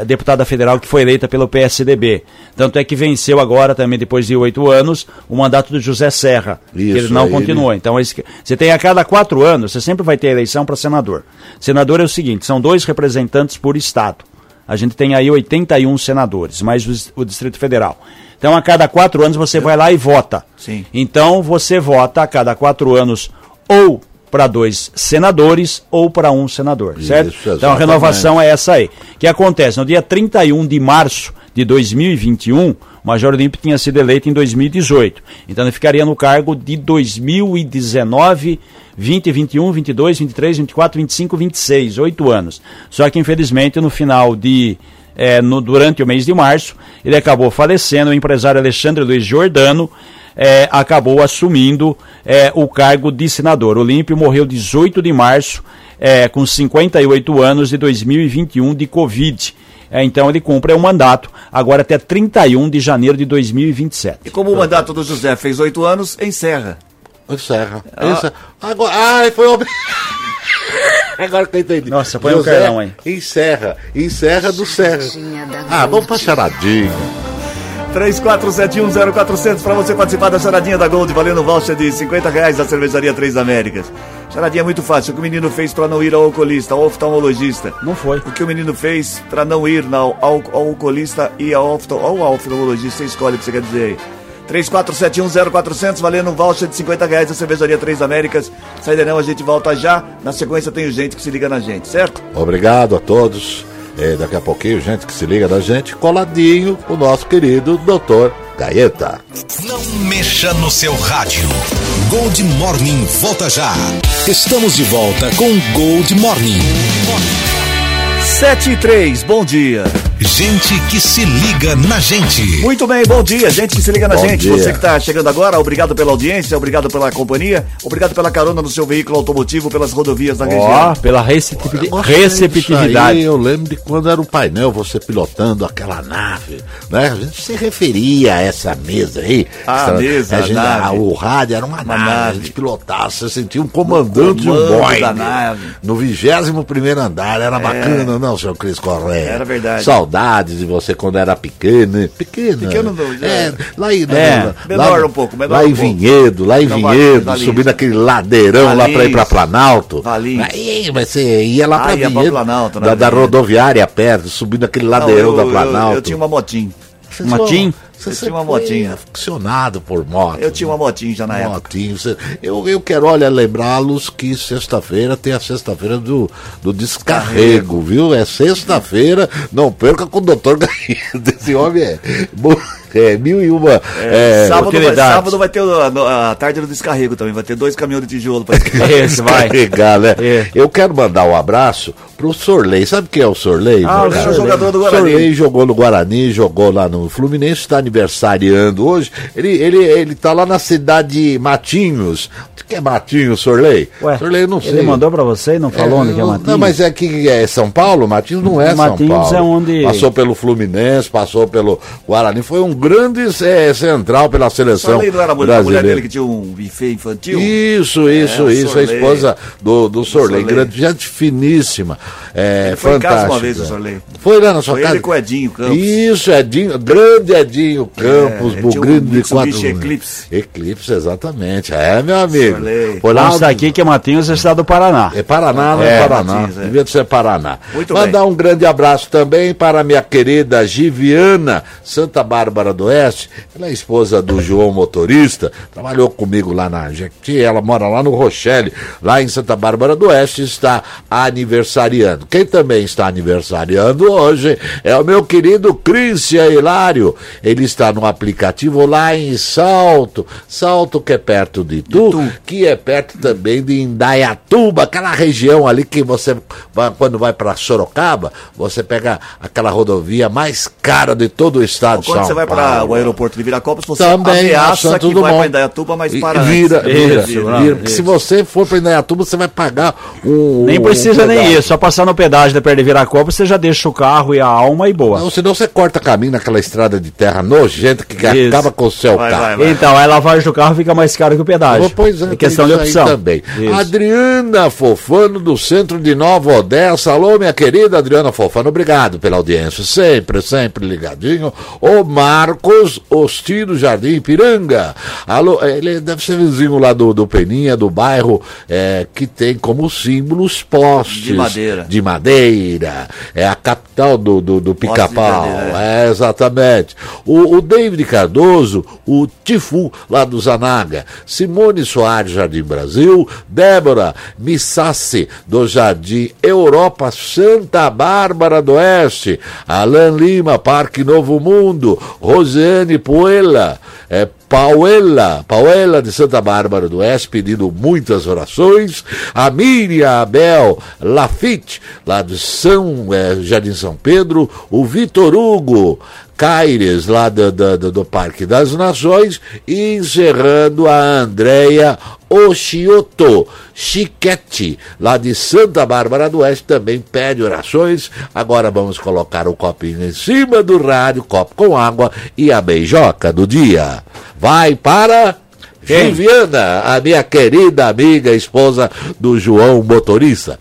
a deputada federal que foi eleita pelo PSDB. Tanto é que venceu agora, também depois de oito anos, o mandato do José Serra, que Isso, ele não aí continuou. Então, esse- você tem a cada quatro anos, você sempre vai ter eleição para senador. Senador é o seguinte, são dois representantes por estado. A gente tem aí 81 senadores, mais o, o Distrito Federal. Então, a cada quatro anos você vai lá e vota. Sim. Então, você vota a cada quatro anos ou para dois senadores ou para um senador, certo? Isso, Então, a renovação é essa aí. O que acontece? No dia 31 de março de 2021, o Major Olímpio tinha sido eleito em 2018. Então, ele ficaria no cargo de 2019, 20, 21, 22, 23, 24, 25, 26, oito anos. Só que, infelizmente, no final de. eh, no- durante o mês de março, ele acabou falecendo. O empresário Alexandre Luiz Giordano eh, acabou assumindo eh, o cargo de senador. Olímpio morreu 18 de março, com 58 anos, de 2021, de Covid. Eh, então, ele cumpre um mandato agora até 31 de janeiro de 2027. E como o mandato do José fez oito anos, encerra. Encerra. Encerra. Agora, ai, foi ob... *laughs* Agora que eu entendi. Nossa, põe um José carlão aí. Encerra. Encerra do Serra. Da Ah, vamos pra charadinha. 34710400 para você participar da charadinha da Gold, valendo voucher de 50 reais da cervejaria Três Américas. Charadinha é muito fácil. O que o menino fez para não ir ao oculista, ao oftalmologista? Não foi. O que o menino fez para não ir ao, ao oculista e ao, oftal, ao oftalmologista? Você escolhe o que você quer dizer aí. 34710400, valendo um voucher de 50 reais da cervejaria Três Américas. Saída não, a gente volta já. Na sequência tem gente que se liga na gente, certo? Obrigado a todos. É, daqui a pouquinho, gente que se liga da gente, coladinho, o nosso querido doutor Gaeta. Não mexa no seu rádio. Gold Morning volta já. Estamos de volta com Gold Morning. 7 e 3, bom dia. Gente que se liga na gente. Muito bem, bom dia, gente que se liga na Bom gente. dia. Você que está chegando agora, obrigado pela audiência, obrigado pela companhia, obrigado pela carona no seu veículo automotivo pelas rodovias da Ó, região. pela receptivi- Agora, isso aí, receptividade. eu lembro de quando era o painel, você pilotando aquela nave, né? A gente se referia a essa mesa aí. Ah, Essa- mesa, a gente- nave. O rádio era uma, Uma nave, nave. a gente pilotava, você sentia um comandante de um Boeing. da nave. No 21 primeiro andar, era bacana, não, senhor Cris Correia? Era verdade. Saudades de você quando era pequeno, pequeno. Pequeno não, já- é, lá em, É, lá- menor lá- um pouco, menor Lá um em pouco. Vinhedo, lá em Não, Vinhedo, Valinhos. subindo aquele ladeirão lá pra ir pra Valinhos. Planalto. Valinhos. Aí você ia lá Ah, pra ia pra Vinhedo, Planalto, né, da, da rodoviária perto, subindo aquele Não, ladeirão eu, da eu- Planalto. eu tinha uma motinho. Você Motim? Você sempre tinha uma motinha. Aficionado por moto. Eu tinha uma motinho já na época. Motinho. Você- Eu, eu quero, olha, lembrá-los que sexta-feira tem a sexta-feira do, do descarrego, viu? É sexta-feira, não perca com o doutor Garrido. *laughs* Esse homem é, é mil e uma. é, sábado, vai, sábado vai ter a, a tarde do descarrego também, vai ter dois caminhões de tijolo pra *laughs* descarregar. Esse vai. Carregar, né? É. Eu quero mandar um abraço pro Sorley. Sabe quem é o Sorley? Ah, o cara? jogador do Guarani. Sorley jogou no Guarani, jogou lá no Fluminense, está aniversariando hoje. Ele, ele, ele tá lá na cidade de Matinhos. O que é Matinhos, Sorley? Ué, Sorley, eu não sei. ele mandou pra você e não falou onde que é não- Matinhos? Não, mas é que é São Paulo? Matinhos não é São Matinhos Paulo. é onde- Passou pelo Fluminense, passou pelo Guarani. Foi um grande é, central pela seleção Sorley não era a mulher, a mulher brasileira. dele que tinha um buffet infantil? Isso, isso, o isso. A Sorley. esposa do, do Sorley, Sorley. grande, gente finíssima. É, Ele foi em casa fantástica. uma vez, o Sorley. Foi lá na sua Foi casa? ele com o Edinho Campos. Isso, Edinho, grande Edinho Campos, É, o tinha um de quatro. Eclipse. Eclipse, exatamente. É, meu amigo. Sorley. Foi lá Consta aqui que Matinhos é estado do Paraná. é Paraná, não é, É, Paraná. Martins, é. Devia ser Paraná. Muito Mandar bem. um grande abraço também para minha querida Giviana Santa Bárbara do Oeste. Ela é esposa do João Motorista. Trabalhou comigo lá na Jequiti. Ela mora lá no Rochelle, lá em Santa Bárbara do Oeste. Está aniversariando. Quem também está aniversariando hoje é o meu querido Cristian Hilário. Ele está no aplicativo lá em Salto. Salto que é perto de Tu, que é perto também de Indaiatuba, aquela região ali que você, quando vai para Sorocaba, você pega aquela rodovia mais cara de todo o estado de São vai para o aeroporto de Viracopos, você Também ameaça que vai para Indaiatuba, mas para vira, antes. vira, Isso, vira. isso. Se você for para Indaiatuba, você vai pagar um. Nem um precisa nem isso, só passar no pedágio da perto de Viracopos, você já deixa o carro e a alma e boa. Não, senão você corta caminho naquela estrada de terra nojenta que Isso. acaba com o seu Vai, carro. vai, vai. Então, a lavagem do carro fica mais caro que o pedágio. Oh, Pois é, é questão de isso opção. também. Isso. Adriana Fofano, do centro de Nova Odessa. Alô, minha querida Adriana Fofano, obrigado pela audiência. Sempre, sempre ligadinho. O Marcos Osti do Jardim Ipiranga. Alô, ele deve ser vizinho lá do, do Peninha, do bairro, é, que tem como símbolos postes. De madeira. De madeira. É a capital do, do, do pica-pau. madeira, É, exatamente. O, o David Cardoso, o Tifu, lá do Zanaga. Simone Soares, Jardim Brasil. Débora Missassi, do Jardim Europa, Santa Bárbara do Oeste. Alan Lima, Parque Novo Mundo. Rosiane Puela. É, Pauela, Pauela de Santa Bárbara do Oeste, pedindo muitas orações. A Miriam Abel Lafitte, lá de São eh, Jardim São Pedro. O Vitor Hugo Caires, lá do, do, do- do Parque das Nações. E encerrando a Andréia Oshioto Chiquete, lá de Santa Bárbara do Oeste, também pede orações. Agora vamos colocar o copinho em cima do rádio, copo com água e a beijoca do dia. Vai para Quem? Viviana, a minha querida amiga, esposa do João Motorista.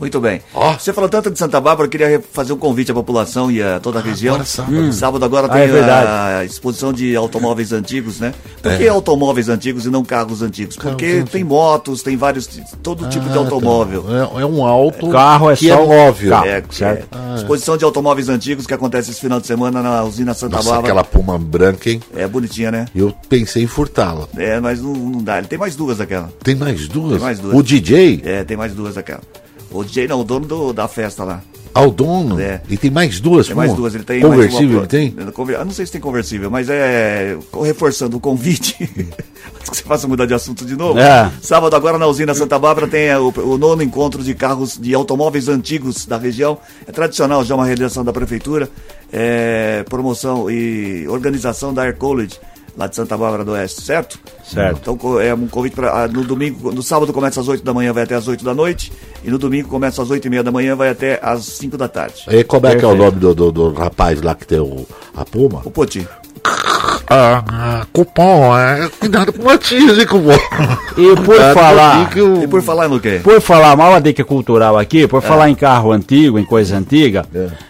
Muito bem. Ó. Você falou tanto de Santa Bárbara, eu queria fazer um convite à população e a toda a região. agora é sábado. Sábado agora Ah, tem é verdade. a exposição de automóveis antigos, né? Por que automóveis antigos e não carros antigos? Porque tem motos, tem vários, todo tipo de automóvel. É, é um alto Carro é que só é um móvel. É, certo. é. Exposição de automóveis antigos que acontece esse final de semana na usina Santa Nossa, Bárbara. aquela puma branca, hein? É bonitinha, né? Eu pensei em furtá-la. É, mas não, não dá. Ele tem mais duas daquela. Tem mais duas? Tem mais duas. O DJ? É, tem mais duas daquela. O DJ não, o dono do- da festa lá. Ao dono? É. E tem mais duas? Tem mais duas, ele tem Conversível mais uma- ele tem? Eu não sei se tem conversível, mas é reforçando o convite. *laughs* Antes que você faça mudar de assunto de novo. É. Sábado agora na usina Santa Bárbara tem é, o, o nono encontro de carros de automóveis antigos da região. É tradicional já uma realização da prefeitura, é, promoção e organização da Air College lá de Santa Bárbara do Oeste, certo? Certo. Então é um convite para no domingo, no sábado começa às 8 da manhã, vai até às 8 da noite, e no domingo começa às 8 e meia da manhã, vai até às 5 da tarde. E como é que é o Perfeito. nome do, do, do rapaz lá que tem o, a Puma? O Poti. *laughs* Ah, cupom, é. Cuidado com a tia, hein, cupom. E por Cuidado falar, o- E por falar no quê? por falar mal a dica cultural aqui, por falar em carro antigo, em coisa antiga,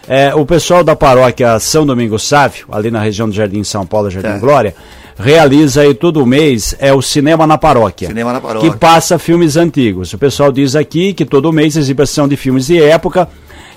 é, o pessoal da paróquia São Domingos Sávio, ali na região do Jardim São Paulo, Jardim É. Glória, realiza aí todo mês é o Cinema na Paróquia. Cinema na Paróquia. Que passa filmes antigos. O pessoal diz aqui que todo mês exibição de filmes de época.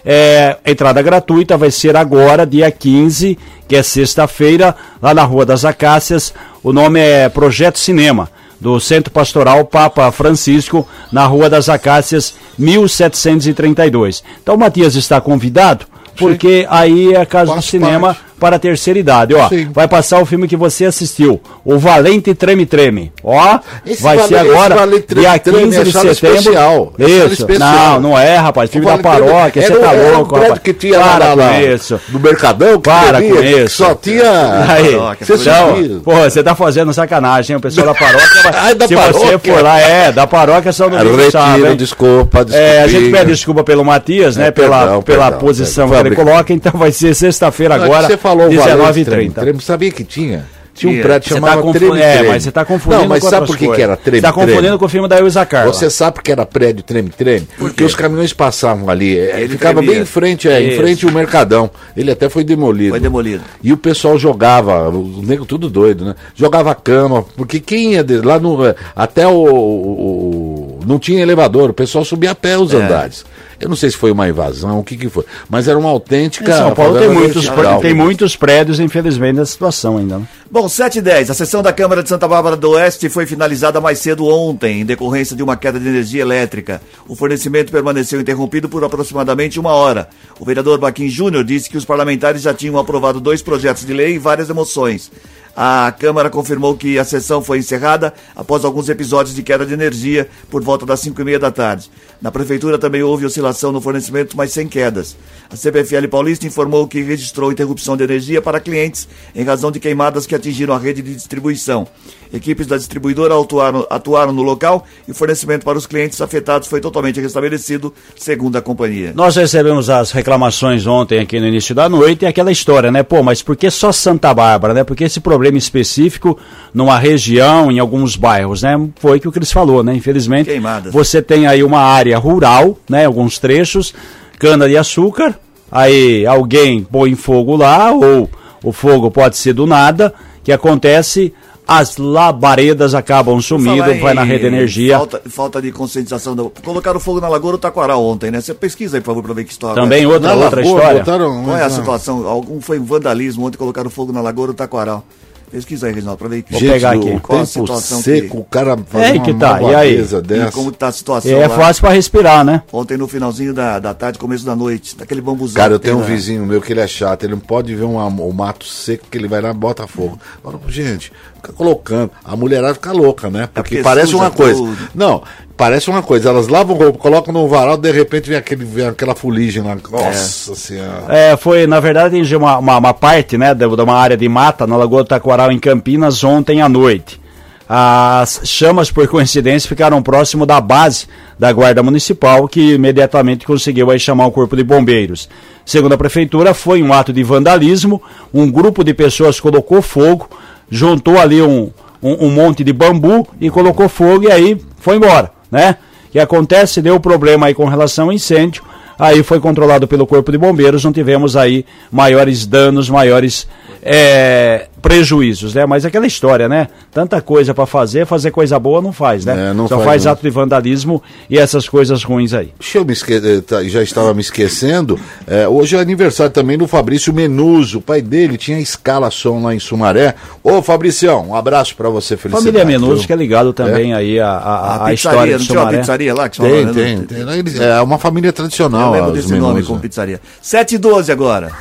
É, entrada gratuita vai ser agora, dia 15, que é sexta-feira, lá na Rua das Acácias. O nome é Projeto Cinema, do Centro Pastoral Papa Francisco, na Rua das Acácias, 1732. Então o Matias está convidado, porque aí é a casa do Faço cinema parte. Para a terceira idade. Ó, Sim. vai passar o filme que você assistiu, O Valente Treme Treme. Ó, Esse vai Vale- ser agora, Valente Treme dia Treme 15 é de setembro. especial, Isso, especial. não, não é, rapaz, filme da Vale Treme- paróquia, você era tá era louco, rapaz. que tinha Para lá, lá, com isso. no Mercadão, que Para com que isso. Só tinha... Aí, Você então, pô, você tá fazendo sacanagem, hein? O pessoal da paróquia, vai- *laughs* Ai, da se você paróquia. for lá, é, da paróquia São Domingos Retiro, sabe, hein? desculpa, desculpa. É, a gente pede desculpa pelo Matias, né? É, pela pela posição que ele coloca, então vai ser sexta-feira é agora, você falou o Valente Treme 19h30. Treme, sabia que tinha? Tinha um prédio chamado tá confu- É, mas você tá confundindo Não, mas com sabe por que, que era Treme Você tá confundindo com o filme da Ilza Carla. Você sabe que era prédio Treme Treme? Porque os caminhões passavam ali, é, Ele ficava tremia. bem em frente, é, em frente ao Mercadão. Ele até foi demolido. Foi demolido. E o pessoal jogava, o nego tudo doido, né? Jogava cama, porque quem ia de- lá no. Até o, o- o- Não tinha elevador, o pessoal subia a pé os É. andares. Eu não sei se foi uma invasão, o que que foi. Mas era uma autêntica. Em São Paulo tem muitos, vertical. tem muitos prédios, infelizmente, nessa situação ainda. Né? Bom, 7 e 10. A sessão da Câmara de Santa Bárbara do Oeste foi finalizada mais cedo ontem, em decorrência de uma queda de energia elétrica. O fornecimento permaneceu interrompido por aproximadamente uma hora. O vereador Baquim Júnior disse que os parlamentares já tinham aprovado dois projetos de lei e várias emoções. A Câmara confirmou que a sessão foi encerrada após alguns episódios de queda de energia por volta das 5 e meia da tarde. Na Prefeitura também houve oscilação no fornecimento, mas sem quedas. A CPFL Paulista informou que registrou interrupção de energia para clientes em razão de queimadas que atingiram a rede de distribuição. Equipes da distribuidora atuaram, atuaram no local e o fornecimento para os clientes afetados foi totalmente restabelecido, segundo a companhia. Nós recebemos as reclamações ontem aqui no início da noite e aquela história, né? Pô, mas por que só Santa Bárbara, né? Porque esse problema específico numa região, em alguns bairros, né? Foi que o Cris falou, né? Infelizmente, Queimadas. você tem aí uma área rural, né? Alguns trechos, cana de açúcar, aí alguém põe fogo lá, ou o fogo pode ser do nada, que acontece, as labaredas acabam sumindo, vai na rede de energia. Falta, falta de conscientização. Do... Colocaram fogo na Lagoa do Taquaral ontem, né? Você pesquisa aí, por favor, para ver que história. Também outra, Na outra Lagoa, história. botaram- Qual é a Não. situação? Algum foi um vandalismo ontem, colocaram fogo na Lagoa do Taquaral. Pesquisa aí, Reginaldo, para ver que Vou Gente, pegar aqui. Qual a situação seco, que- o cara faz É, uma que tá, e aí? malvadeza e dessa. como tá a situação é lá. fácil para respirar, né? Ontem no finalzinho da, da tarde, começo da noite, daquele bambuzão. Cara, eu tenho um lá. vizinho meu que ele é chato, ele não pode ver uma- um mato seco que ele vai lá e bota fogo. Fala, gente, fica colocando. A mulherada fica louca, né? Porque, porque parece uma coisa. tudo. Não, parece uma coisa. Elas lavam roupa, colocam no varal, de repente vem, aquele, vem aquela fuligem lá. Nossa senhora. É, foi, na verdade, uma, uma, uma parte, né, de, de uma área de mata na Lagoa do Taquaral, em Campinas, ontem à noite. As chamas, por coincidência, ficaram próximo da base da Guarda Municipal, que imediatamente conseguiu aí chamar o Corpo de Bombeiros. Segundo a Prefeitura, foi um ato de vandalismo, um grupo de pessoas colocou fogo, juntou ali um, um, um monte de bambu e colocou fogo e aí foi embora, né? Que acontece, deu problema aí com relação ao incêndio, aí foi controlado pelo Corpo de Bombeiros, não tivemos aí maiores danos, maiores é, prejuízos, né? Mas aquela história, né? Tanta coisa para fazer, fazer coisa boa não faz, né? É, não Só faz, faz, não. ato de vandalismo e essas coisas ruins aí. Deixa eu me esque... eh, tá, já estava me esquecendo. É, hoje é aniversário também do Fabrício Menuso. O pai dele tinha escala som lá em Sumaré. Ô, Fabricião, um abraço para você, felicidade. Família Menuso, que é ligado também aí à, à, à história pizzaria, de não tinha uma Sumaré. pizzaria lá que Tem, tem, né? tem. Eles- É uma família Eu tradicional. lembro os desse nome Menuso. como pizzaria. 7 e 12 agora.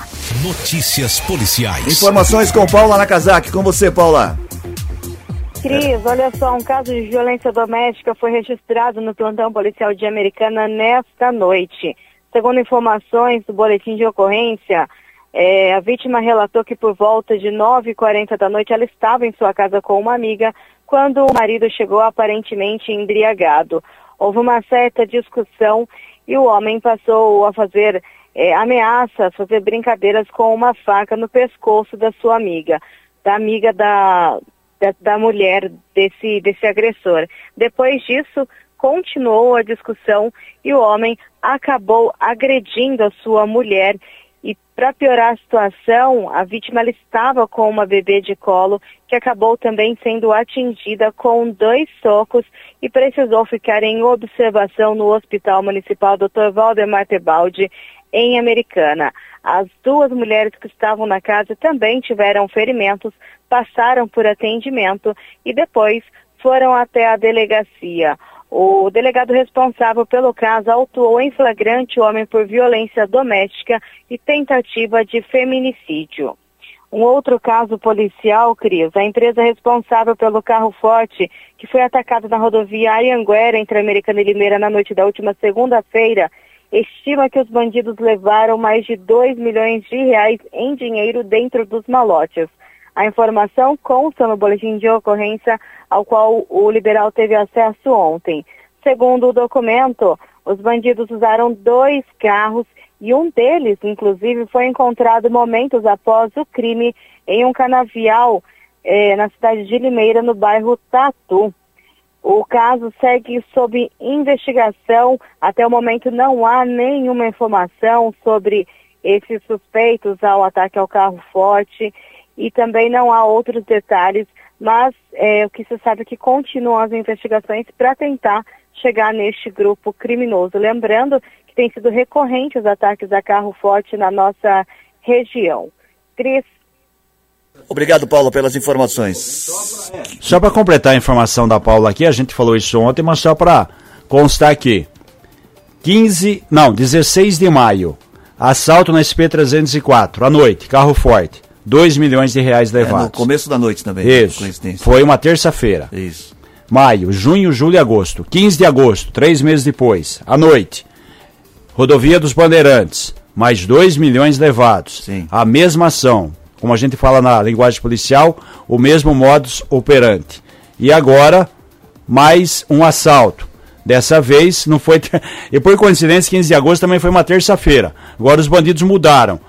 Notícias policiais. Informações com Paula Nakazaki. Com você, Paula. Cris, olha só, um caso de violência doméstica foi registrado no plantão policial de Americana nesta noite. Segundo informações do boletim de ocorrência, eh, a vítima relatou que por volta de 9h40 da noite ela estava em sua casa com uma amiga quando o marido chegou aparentemente embriagado. Houve uma certa discussão e o homem passou a fazer eh, ameaças, fazer brincadeiras com uma faca no pescoço da sua amiga, da amiga da, da, da mulher desse, desse agressor. Depois disso, continuou a discussão e o homem acabou agredindo a sua mulher. E para piorar a situação, a vítima estava com uma bebê de colo que acabou também sendo atingida com dois socos e precisou ficar em observação no Hospital Municipal Dr. Valdemar Tebaldi, em Americana. As duas mulheres que estavam na casa também tiveram ferimentos, passaram por atendimento e depois foram até a delegacia. O delegado responsável pelo caso autuou em flagrante o homem por violência doméstica e tentativa de feminicídio. Um outro caso policial, Cris, a empresa responsável pelo carro forte que foi atacado na rodovia Ayanguera entre Americana e Limeira na noite da última segunda-feira, estima que os bandidos levaram mais de 2 milhões de reais em dinheiro dentro dos malotes. A informação consta no boletim de ocorrência ao qual o liberal teve acesso ontem. Segundo o documento, os bandidos usaram dois carros e um deles, inclusive, foi encontrado momentos após o crime em um canavial eh, na cidade de Limeira, no bairro Tatu. O caso segue sob investigação. Até o momento não há nenhuma informação sobre esses suspeitos ao ataque ao carro forte e também não há outros detalhes, mas é, o que se sabe é que continuam as investigações para tentar chegar neste grupo criminoso. Lembrando que tem sido recorrente os ataques a carro forte na nossa região. Cris, Obrigado, Paula, pelas informações. Só para completar a informação da Paula aqui, a gente falou isso ontem, mas só para constar aqui. 15, não, 16 de maio, assalto na SP-304, à noite, carro forte, 2 milhões de reais É, no levados. começo da noite também. Isso, Coincidência. foi uma terça-feira. Isso. Maio, junho, julho e agosto. 15 de agosto, três meses depois, à noite. Rodovia dos Bandeirantes, mais 2 milhões levados. Sim. A mesma ação, como a gente fala na linguagem policial, o mesmo modus operandi. E agora, mais um assalto. Dessa vez não foi. *laughs* E por coincidência, 15 de agosto também foi uma terça-feira. Agora os bandidos mudaram.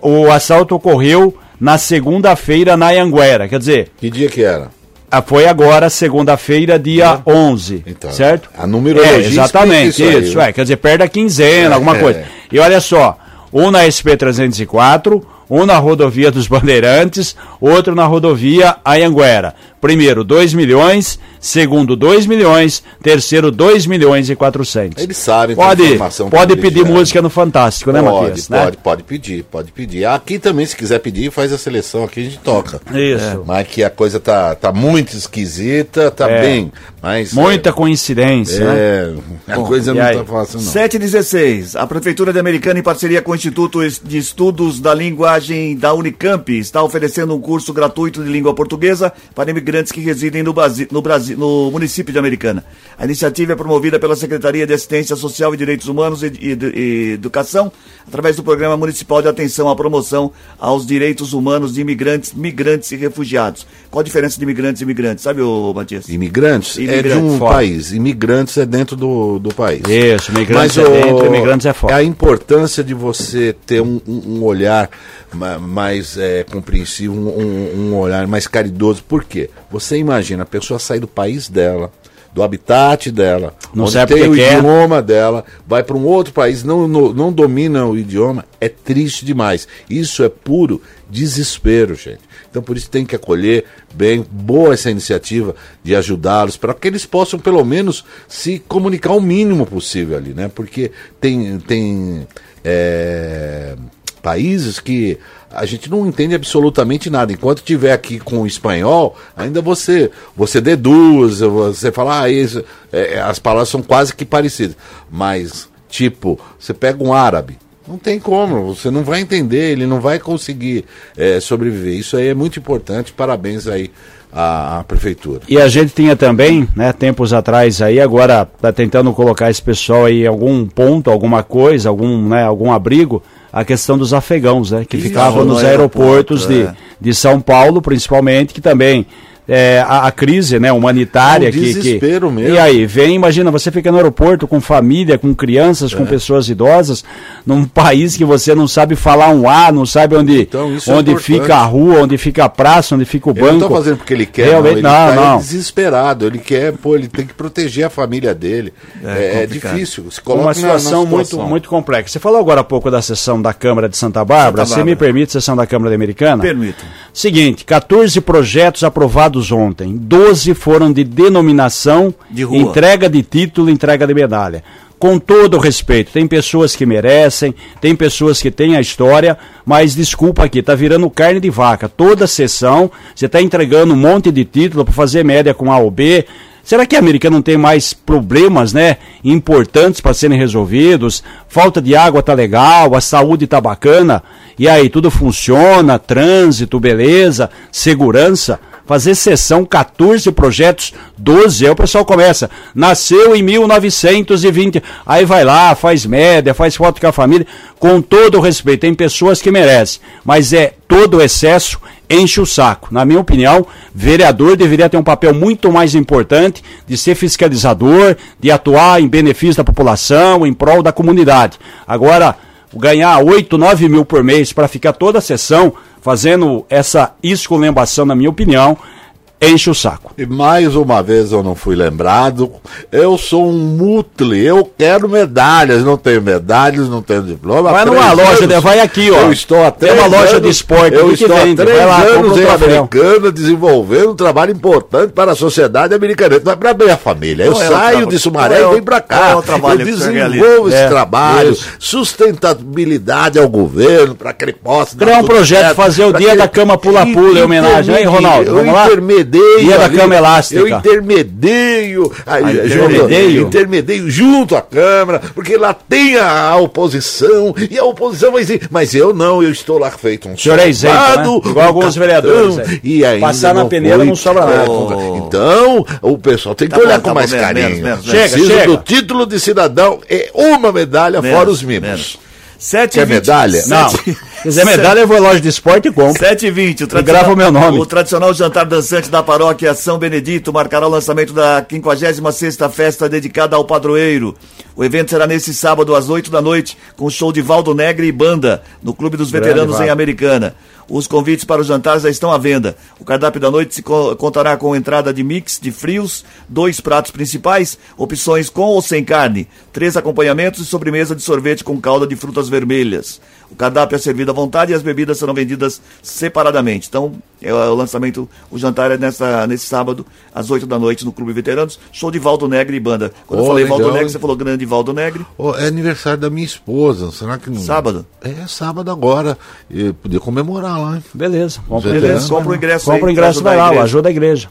O assalto ocorreu na segunda-feira na Anguera. Quer dizer, Que dia que era? ah, Foi agora, segunda-feira, dia 11, Então, certo? a numerologia É, exatamente, isso aí, isso, né? é, quer dizer, perde a quinzena, É, alguma é. coisa. E olha só, um na SP-304, um na rodovia dos Bandeirantes, outro na rodovia Anhanguera. Primeiro, 2 milhões, segundo, 2 milhões, terceiro, 2 milhões e 400. Eles sabem tem Pode, informação pode pedir privilegiada. música no Fantástico, né, Pode, Matias? né? pode, pode pedir, pode pedir. Aqui também, se quiser pedir, faz a seleção, aqui a gente toca. Isso. Mas que a coisa tá, tá muito esquisita, tá É. bem, mas... Muita coincidência, né? É, a coisa e não aí? tá fácil, não. 716. A Prefeitura de Americana, em parceria com o Instituto de Estudos da Linguagem da Unicamp, está oferecendo um curso gratuito de língua portuguesa para imigrantes que residem no, Brasi- no, Brasi- no município de Americana. A iniciativa é promovida pela Secretaria de Assistência Social e Direitos Humanos e, e- e Educação, através do Programa Municipal de Atenção à Promoção aos Direitos Humanos de Imigrantes, Migrantes e Refugiados. Qual a diferença de imigrantes e imigrantes? Sabe, ô Matias? Imigrantes, é de Imigrantes, um fora. país, imigrantes é dentro do, do país. Isso, imigrantes Mas é o- dentro, imigrantes é fora. A importância de você ter um, um- um olhar ma- mais é, compreensivo, um, um- olhar mais caridoso. Por quê? Você imagina a pessoa sair do país dela, do habitat dela, Não onde tem o quer. idioma dela, vai para um outro país, não, não, não domina o idioma, é triste demais. Isso é puro desespero, gente. Então por isso tem que acolher bem, boa essa iniciativa de ajudá-los, para que eles possam pelo menos se comunicar o mínimo possível ali, né? Porque tem, tem é, países que a gente não entende absolutamente nada. Enquanto tiver aqui com o espanhol, ainda você você deduz, você fala, ah, isso, é, as palavras são quase que parecidas. Mas, tipo, você pega um árabe, não tem como, você não vai entender, ele não vai conseguir é, sobreviver. Isso aí é muito importante, parabéns aí à, à prefeitura. E a gente tinha também, né, tempos atrás aí, agora tá tentando colocar esse pessoal aí em algum ponto, alguma coisa, algum, né, algum abrigo, a questão dos afegãos, né, que Que ficavam estavam no nos aeroportos aeroporto, de, de São Paulo, principalmente, que também é, a, a crise né, humanitária É um que, que- desespero mesmo. E aí, vem, imagina, você fica no aeroporto com família, com crianças, É. com pessoas idosas, num país que você não sabe falar um A, não sabe onde, Então, é onde importante. fica a rua, onde fica a praça, onde fica o Ele banco. não está fazendo porque ele quer, Realmente, não. Ele não, tá não. desesperado. Ele quer, pô, ele tem que proteger a família dele. É, é complicado. difícil. Se coloca uma na- situação, na muito, situação. muito complexa. Você falou agora há pouco da sessão da Câmara de Santa Bárbara. Santa Você me Bárbara. permite, sessão da Câmara Americana? Permito. Seguinte, 14 projetos aprovados ontem. 12 foram de denominação, De entrega de título, entrega de medalha. Com todo o respeito, tem pessoas que merecem, tem pessoas que têm a história, mas desculpa aqui, tá virando carne de vaca. Toda sessão, você tá entregando um monte de título para fazer média com A ou B. Será que a América não tem mais problemas, né, importantes para serem resolvidos? Falta de água tá legal, a saúde tá bacana. E aí, tudo funciona, trânsito, beleza, segurança. Fazer sessão, 14 projetos, 12, aí o pessoal começa. Nasceu em 1920, aí vai lá, faz média, faz foto com a família. Com todo o respeito, tem pessoas que merecem, mas é todo o excesso enche o saco. Na minha opinião, vereador deveria ter um papel muito mais importante de ser fiscalizador, de atuar em benefício da população, em prol da comunidade. Agora, ganhar 8, 9 mil por mês para ficar toda a sessão fazendo essa esculhambação, na minha opinião, enche o saco. E mais uma vez eu não fui lembrado. Eu sou um mutle, eu quero medalhas. Não tenho medalhas, não tenho diploma. Vai Há numa três loja, anos, vai aqui, ó. Eu estou há Tem três uma loja anos- de esporte Eu estou há vende. três Vai lá, anos em. Americana desenvolvendo um trabalho importante para a sociedade americana. Não é para minha família. Eu Qual é saio traba- de Sumaré é e venho para qual cá. é eu desenvolvo esse É, trabalho, isso. sustentabilidade ao governo, para que ele possa. Criar um projeto, certo, fazer o dia da cama pula-pula em homenagem. Aí, Ronaldo, vamos lá? Intermedeio. Dia da ali, cama elástica. Eu intermedeio, aí, Ah, junto, intermedeio? intermedeio junto à Câmara, porque lá tem a, a oposição, e a oposição vai dizer, mas eu não, eu estou lá feito um senhor é isento, né? Igual alguns vereadores, é. E ainda Passar na peneira foi- não sobra nada. É, Então, o pessoal tem que Tá bom, olhar tá com bom, mais menos, carinho. menos, menos, Chega, Preciso chega. do título de cidadão e uma medalha Menos, fora os mimos. Menos. 7 Quer medalha? Não. Se quiser medalha, eu vou à loja de esporte e compro. 7 e 20 o grava o meu nome. O tradicional jantar dançante da paróquia São Benedito marcará o lançamento da 56ª festa dedicada ao padroeiro. O evento será nesse sábado às 8 da noite, com show de Valdo Negre e banda, no Clube dos Grande Veteranos em. Americana. Os convites para o jantar já estão à venda. O cardápio da noite se co- contará com entrada de mix de frios, dois pratos principais, opções com ou sem carne, três acompanhamentos e sobremesa de sorvete com calda de frutas vermelhas. O cardápio é servido à vontade e as bebidas serão vendidas separadamente. Então, é o lançamento, o jantar é nessa, nesse sábado, às 8 da noite, no Clube Veteranos. Show de Valdo Negre e banda. Quando eu Oh, falei Valdo legal. Negre, você falou grande Valdo Negre. Ô, é aniversário da minha esposa, será que não... Sábado? É, sábado agora. E podia comemorar lá, hein? Beleza, compra o Beleza, ingresso. compra o ingresso Compra o ingresso pra vai lá, ajuda a igreja.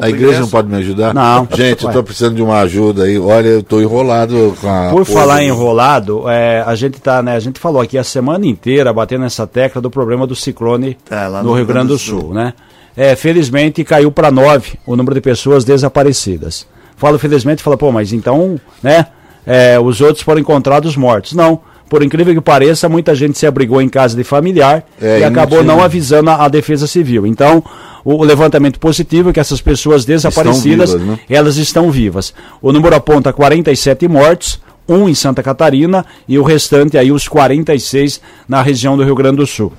A igreja ingresso. não pode me ajudar? Não. Gente, eu tô precisando de uma ajuda aí. Olha, eu tô enrolado com a. Por falar em enrolado, é, a gente tá, né? A gente falou aqui a semana inteira batendo nessa tecla do problema do ciclone Tá, lá no Rio Grande do Sul, né? É, felizmente caiu para nove o número de pessoas desaparecidas. Falo felizmente, fala, pô, mas então, né? é, os outros foram encontrados mortos. Não. Por incrível que pareça, muita gente se abrigou em casa de familiar É, e acabou não avisando a, a Defesa Civil. Então, o, o levantamento positivo é que essas pessoas desaparecidas, vivas, né? elas estão vivas. O número aponta 47 mortos, um em Santa Catarina e o restante aí, os 46, na região do Rio Grande do Sul.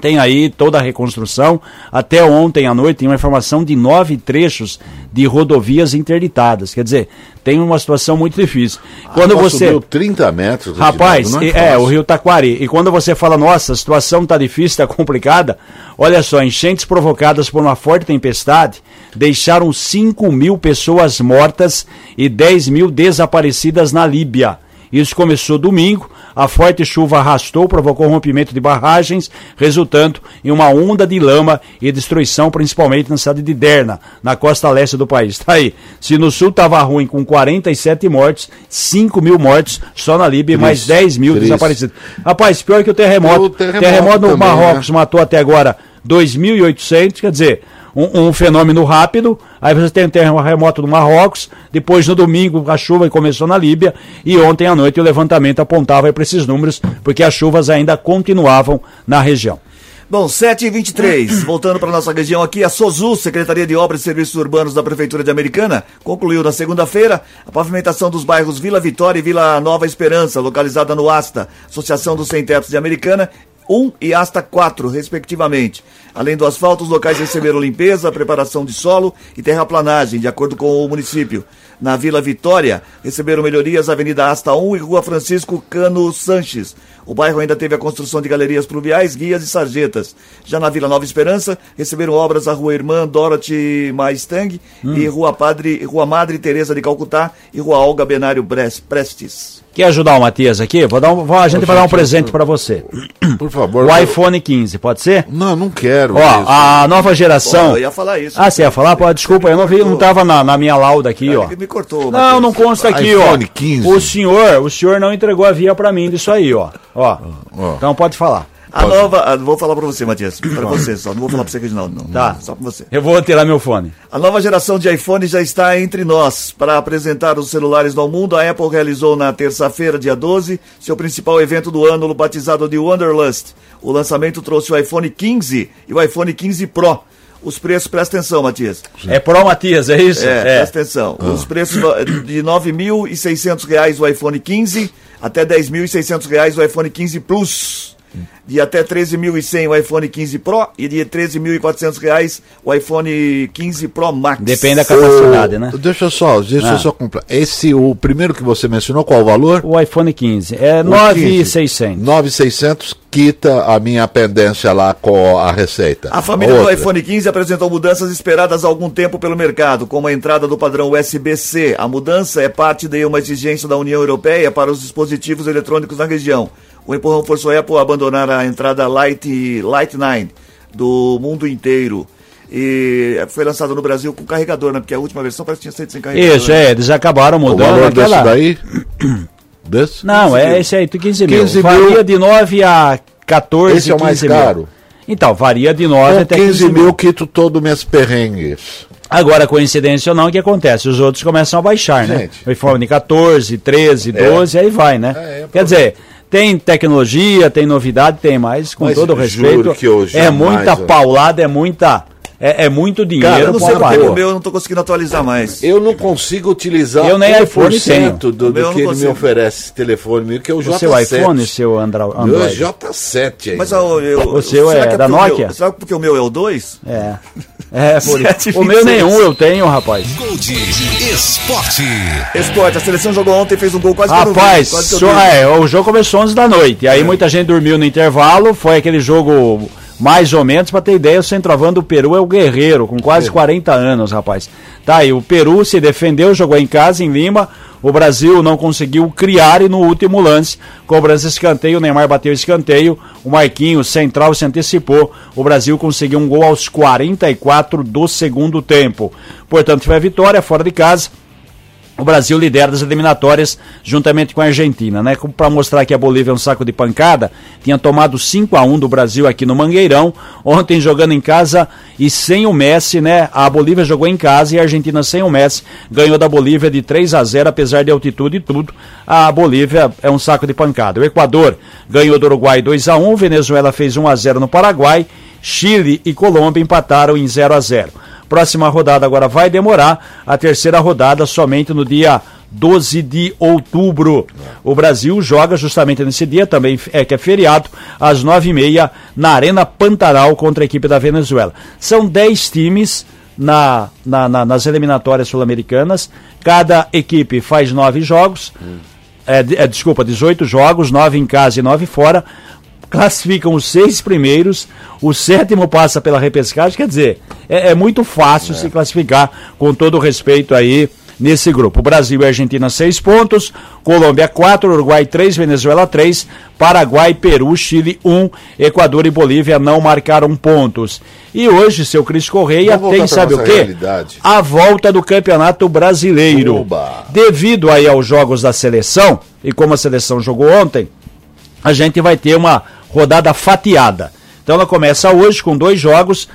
Tem aí toda a reconstrução. Até ontem à noite tem uma informação de nove trechos de rodovias interditadas. Quer dizer, tem uma situação muito difícil. Quando Água você. subiu 30 metros. Rapaz, é, não é, o. Rio Taquari. E quando você fala, nossa, a situação tá difícil, tá complicada, olha só, enchentes provocadas por uma forte tempestade deixaram 5 mil pessoas mortas e 10 mil desaparecidas na Líbia. Isso começou domingo, a forte chuva arrastou, provocou rompimento de barragens, resultando em uma onda de lama e destruição, principalmente na cidade de Derna, na costa leste do país. Tá aí. Se no sul estava ruim com 47 mortes, 5 mil mortos só na Líbia e mais Triste, 10 mil triste. desaparecidos. Rapaz, pior que o terremoto. O terremoto terremoto no também, Marrocos matou até agora 2.800, quer dizer, um, um fenômeno rápido. Aí você tem o terremoto no Marrocos, depois no domingo a chuva começou na Líbia e ontem à noite o levantamento apontava para esses números, porque as chuvas ainda continuavam na região. Bom, 7h23, *coughs* voltando para nossa região aqui, a SOSU, Secretaria de Obras e Serviços Urbanos da Prefeitura de Americana, concluiu na segunda-feira a pavimentação dos bairros Vila Vitória e Vila Nova Esperança, localizada no ASTA, Associação dos Sem Tetos de Americana, 1 e Asta 4, respectivamente. Além do asfalto, os locais receberam limpeza, preparação de solo e terraplanagem, de acordo com o município. Na Vila Vitória, receberam melhorias a Avenida Asta 1 e Rua Francisco Cano Sanches. O bairro ainda teve a construção de galerias pluviais, guias e sarjetas. Já na Vila Nova Esperança, receberam obras a Rua Irmã Dorothy Maistang e Rua Padre, Rua Madre Teresa de Calcutá e Rua Olga Benário Prestes. Quer ajudar o Matias aqui? Vou dar um, vou- a gente vai dar um presente para você. Por favor. O iPhone 15, pode ser? Não, não quero. Ó, isso. a nova geração. Pô, eu ia falar isso. Ah, você ia falar? Pô, desculpa, eu não vi, não tava na, na minha lauda aqui, ó. Me cortou. Não, não consta aqui, ó. iPhone 15. O senhor, o senhor não entregou a via pra mim disso aí, ó. Ó. Ó. Então pode falar. A nova. a- vou falar pra você, Matias. Pra você só. Não vou falar pra você, Reginaldo. Não. Tá. Só pra você. Eu vou tirar meu fone. A nova geração de iPhone já está entre nós. Para apresentar os celulares ao mundo, a Apple realizou na terça-feira, dia 12, seu principal evento do ano, batizado de Wanderlust. O lançamento trouxe o iPhone 15 e o iPhone 15 Pro. Os preços, presta atenção, Matias. É Pro Matias, é isso? É, presta atenção. Os preços no- de 9.600 reais o iPhone 15 até 10.600 reais o iPhone 15 Plus. De até 13.100 o iPhone 15 Pro e de 13.400 reais o iPhone 15 Pro Max. Depende da capacidade, né? Deixa eu só, deixa eu Ah. só comprar. Esse, o primeiro que você mencionou, qual o valor? O iPhone 15. É O 9,600. 9,600 quita a minha pendência lá com a receita. A família do Outra. iPhone 15 apresentou mudanças esperadas há algum tempo pelo mercado, como a entrada do padrão USB-C. A mudança é parte de uma exigência da União Europeia para os dispositivos eletrônicos na região. O empurrão forçou a Apple a abandonar a entrada Light, Light 9 do mundo inteiro. E foi lançado no Brasil com carregador, né? Porque a última versão parece que tinha saído sem carregador. Isso, é, eles acabaram O mudando valor aquela... desse daí? *coughs* desse? Não, é esse aí, 15 mil. 15 mil. Varia de 9 a 14, Esse é o mais 15 mil. caro. Então, varia de 9 Com até 15 mil quito todo meus perrengues. Agora, coincidência ou não, o que acontece? Os outros começam a baixar, né? Gente. O iPhone 14, 13, 12, aí vai, né? É, é Quer dizer, tem tecnologia, tem novidade, tem mais, com Mas todo o respeito. é muita paulada, é muita. É, é muito dinheiro. Eu não sei porque o meu eu não tô conseguindo atualizar mais. Eu não consigo utilizar Eu nem 1% iPhone tenho. do, do eu que ele me consigo. oferece, esse telefone meu, que é o O J7. seu iPhone, seu Andra Meu é Android. J7 aí. Mas ó, eu, O seu será é que da Nokia? Meu, será que porque o meu é o 2? É. É, por isso. O meu 26. nenhum eu tenho, rapaz. Gold Esporte. Esporte, a seleção jogou ontem, fez um gol quase que eu não vi, Rapaz, quase que eu só- é, o jogo começou 11 da noite. Aí muita gente dormiu no intervalo. Foi aquele jogo mais ou menos. Pra ter ideia, o centroavante do Peru é o Guerreiro, com quase 40 anos, rapaz. Tá aí, o Peru se defendeu, jogou em casa, em Lima. O Brasil não conseguiu criar e no último lance, cobrança escanteio, o Neymar bateu escanteio, o Marquinhos, central, se antecipou. O Brasil conseguiu um gol aos 44 do segundo tempo. Portanto, foi a vitória fora de casa. O Brasil lidera das eliminatórias juntamente com a Argentina, né? Para mostrar que a Bolívia é um saco de pancada, tinha tomado 5 a 1 do Brasil aqui no Mangueirão, ontem jogando em casa e sem o Messi, né? A Bolívia jogou em casa e a Argentina sem o Messi ganhou da Bolívia de 3 a 0, apesar de altitude e tudo. A Bolívia é um saco de pancada. O Equador ganhou do Uruguai 2 a 1, Venezuela fez 1 a 0 no Paraguai, Chile e Colômbia empataram em 0 a 0. Próxima rodada agora vai demorar, a terceira rodada somente no dia 12 de outubro. O Brasil joga justamente nesse dia, também é que é feriado, às 9h30, na Arena Pantanal contra a equipe da Venezuela. São 10 times na, na, na, nas eliminatórias sul-americanas, cada equipe faz nove jogos, hum. é, é, desculpa, 18 jogos, nove em casa e nove fora. Classificam os seis primeiros, o sétimo passa pela repescagem, quer dizer, é, é muito fácil é. se classificar, com todo o respeito aí nesse grupo. Brasil e Argentina, seis pontos. Colômbia, quatro. Uruguai, três. Venezuela, três. Paraguai, Peru, Chile, um. Equador e Bolívia não marcaram pontos. E hoje, seu Cris Correia tem, sabe o quê? Realidade. A volta do Campeonato Brasileiro. Oba. Devido aí aos jogos da seleção, e como a seleção jogou ontem, a gente vai ter uma rodada fatiada. Então ela começa hoje com dois jogos.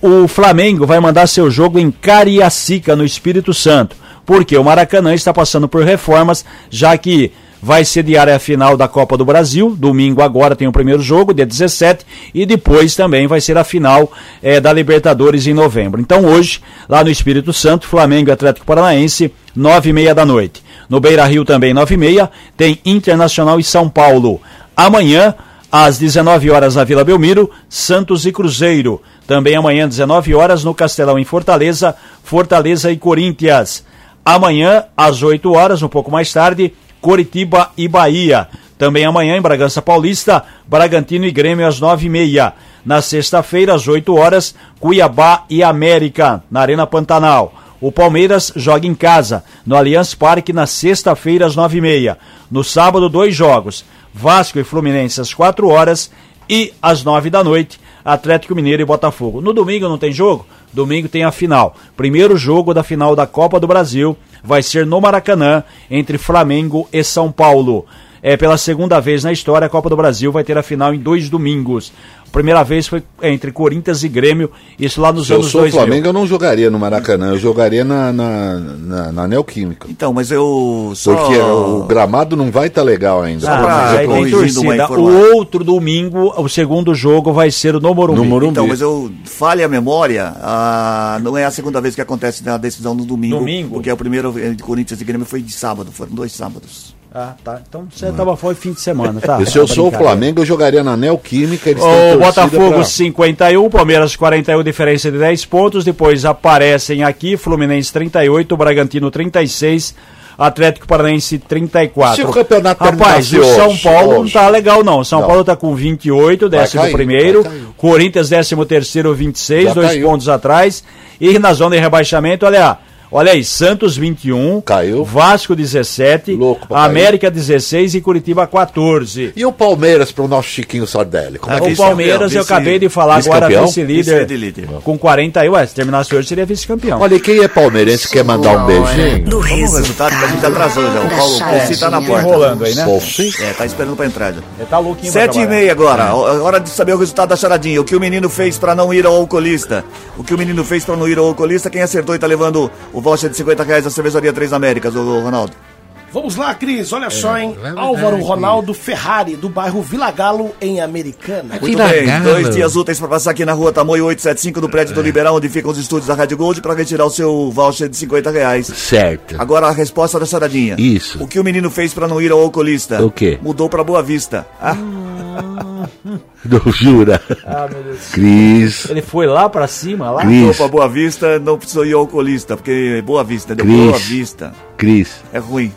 O Flamengo vai mandar seu jogo em Cariacica, no Espírito Santo porque o Maracanã está passando por reformas, já que vai sediar a final da Copa do Brasil. Domingo agora tem o primeiro jogo, dia 17, e depois também vai ser a final é, da Libertadores em novembro. Então hoje, lá no Espírito Santo, Flamengo e Atlético Paranaense, nove e meia da noite. No Beira Rio também nove e meia, tem Internacional e São Paulo. Amanhã, às 19 horas na Vila Belmiro, Santos e Cruzeiro. Também amanhã, 19 horas, no Castelão em Fortaleza, Fortaleza e Corinthians. Amanhã, às 8 horas, um pouco mais tarde, Coritiba e Bahia. Também amanhã, em Bragança Paulista, Bragantino e Grêmio às 9h30. Na sexta-feira, às 8 horas, Cuiabá e América, na Arena Pantanal. O Palmeiras joga em casa, no Allianz Parque, na sexta-feira, às 9h30. No sábado, dois jogos: Vasco e Fluminense às 4 horas e às 9 da noite, Atlético Mineiro e Botafogo. No domingo não tem jogo? Domingo tem a final. Primeiro jogo da final da Copa do Brasil vai ser no Maracanã, entre Flamengo e São Paulo. É pela segunda vez na história, a Copa do Brasil vai ter a final em dois domingos. Primeira vez foi entre Corinthians e Grêmio, isso lá nos Se anos 2000. Se eu sou Flamengo, eu não jogaria no Maracanã, eu jogaria na, na, na, na Neoquímica. Então, mas eu só... Porque o gramado não vai estar tá legal ainda. Ah, aí tem torcida. O outro domingo, o segundo jogo vai ser no Morumbi. No Morumbi. Então, mas eu falhe a memória, ah, não é a segunda vez que acontece a decisão no domingo. Domingo? Porque o primeiro de Corinthians e Grêmio foi de sábado, foram dois sábados. Ah, tá. Então você tava fora fim de semana, tá? *laughs* E se eu sou o Flamengo, eu jogaria na Neoquímica. Eles o Botafogo pra... 51, Palmeiras 41, diferença de 10 pontos. Depois aparecem aqui Fluminense 38, Bragantino 36. Atlético Paranaense 34. Se o campeonato Rapaz, o São Paulo hoje. não tá legal não. São não. Paulo tá com 28, décimo cair, primeiro. Corinthians décimo terceiro, 26, Já dois caiu. pontos atrás. E na zona de rebaixamento, olha, Olha aí, Santos 21, caiu. Vasco 17, Louco América cair. 16 e Curitiba 14. E o Palmeiras para o nosso Chiquinho Sardelli? Como é, é o Palmeiras, eu acabei de falar agora, vice-líder vice com 40 ué, se terminasse hoje seria vice-campeão. Olha, quem é palmeirense quer mandar um beijinho? Do Vamos resultado que a gente atrasou já. O Paulo Polsi tá na porta. rolando aí, né? Polsi? É, tá esperando para entrar já. Ele tá louquinho 7 e meia agora, hora de saber o resultado da charadinha. O que o menino fez para não ir ao alcoolista. O que o menino fez para não ir ao alcoolista, quem acertou e tá levando o voucher de 50 reais da cervejaria Três Américas, o Ronaldo. Vamos lá, Cris. Olha é, só, hein? Álvaro Ronaldo Ferrari, do bairro Vila Galo, em Americana. Muito Vila bem. Galo. Dois dias úteis para passar aqui na rua Tamoio 875 do prédio é. do Liberal, onde ficam os estúdios da Rádio Gold, para retirar o seu voucher de 50 reais. Certo. Agora a resposta da charadinha. Isso. O que o menino fez para não ir ao oculista? O quê? Mudou para Boa Vista. Ah. Não jura? Ah, meu Deus. Cris. Ele foi lá pra cima, lá? Cris. pra Boa Vista, não precisou ir ao oculista, porque Boa Vista, deu Boa Vista. Cris. É ruim.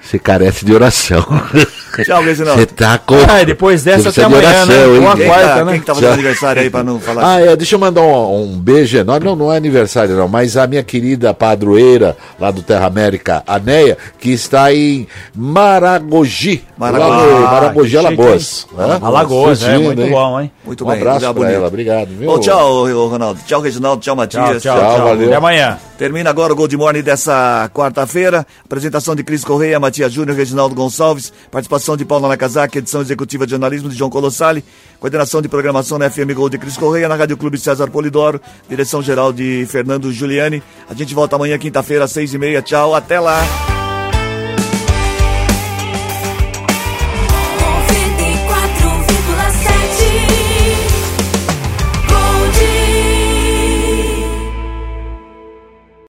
Você carece de oração. *laughs* Tchau, Reginaldo. Você tá com. Ah, depois dessa até amanhã, oração, né? Uma quem, quarta, tá, né? Quem que tá fazendo aniversário aí pra não falar? Ah, é, deixa eu mandar um, um beijo enorme. Não, não é aniversário não, mas a minha querida padroeira lá do Terra América, Aneia, que está em Maragogi. Maragogi, ah, Maragogi Alagoas. Né? Alagoas, é, muito hein? bom, hein? Muito um bem. abraço pra ela, obrigado. Viu? Oh, tchau, Ronaldo. Tchau, Reginaldo. Tchau, Matias. Tchau, tchau, tchau, valeu. Até amanhã. Termina agora o Gold Morning dessa quarta-feira. Apresentação de Cris Correia, Matias Júnior, Reginaldo Gonçalves. Participação de Paulo Nakazaki, edição executiva de jornalismo de João Colossali. Coordenação de programação na FM Gold de Cris Correia, na Rádio Clube César Polidoro. Direção geral de Fernando Giuliani. A gente volta amanhã, quinta-feira, às seis e meia. Tchau, até lá.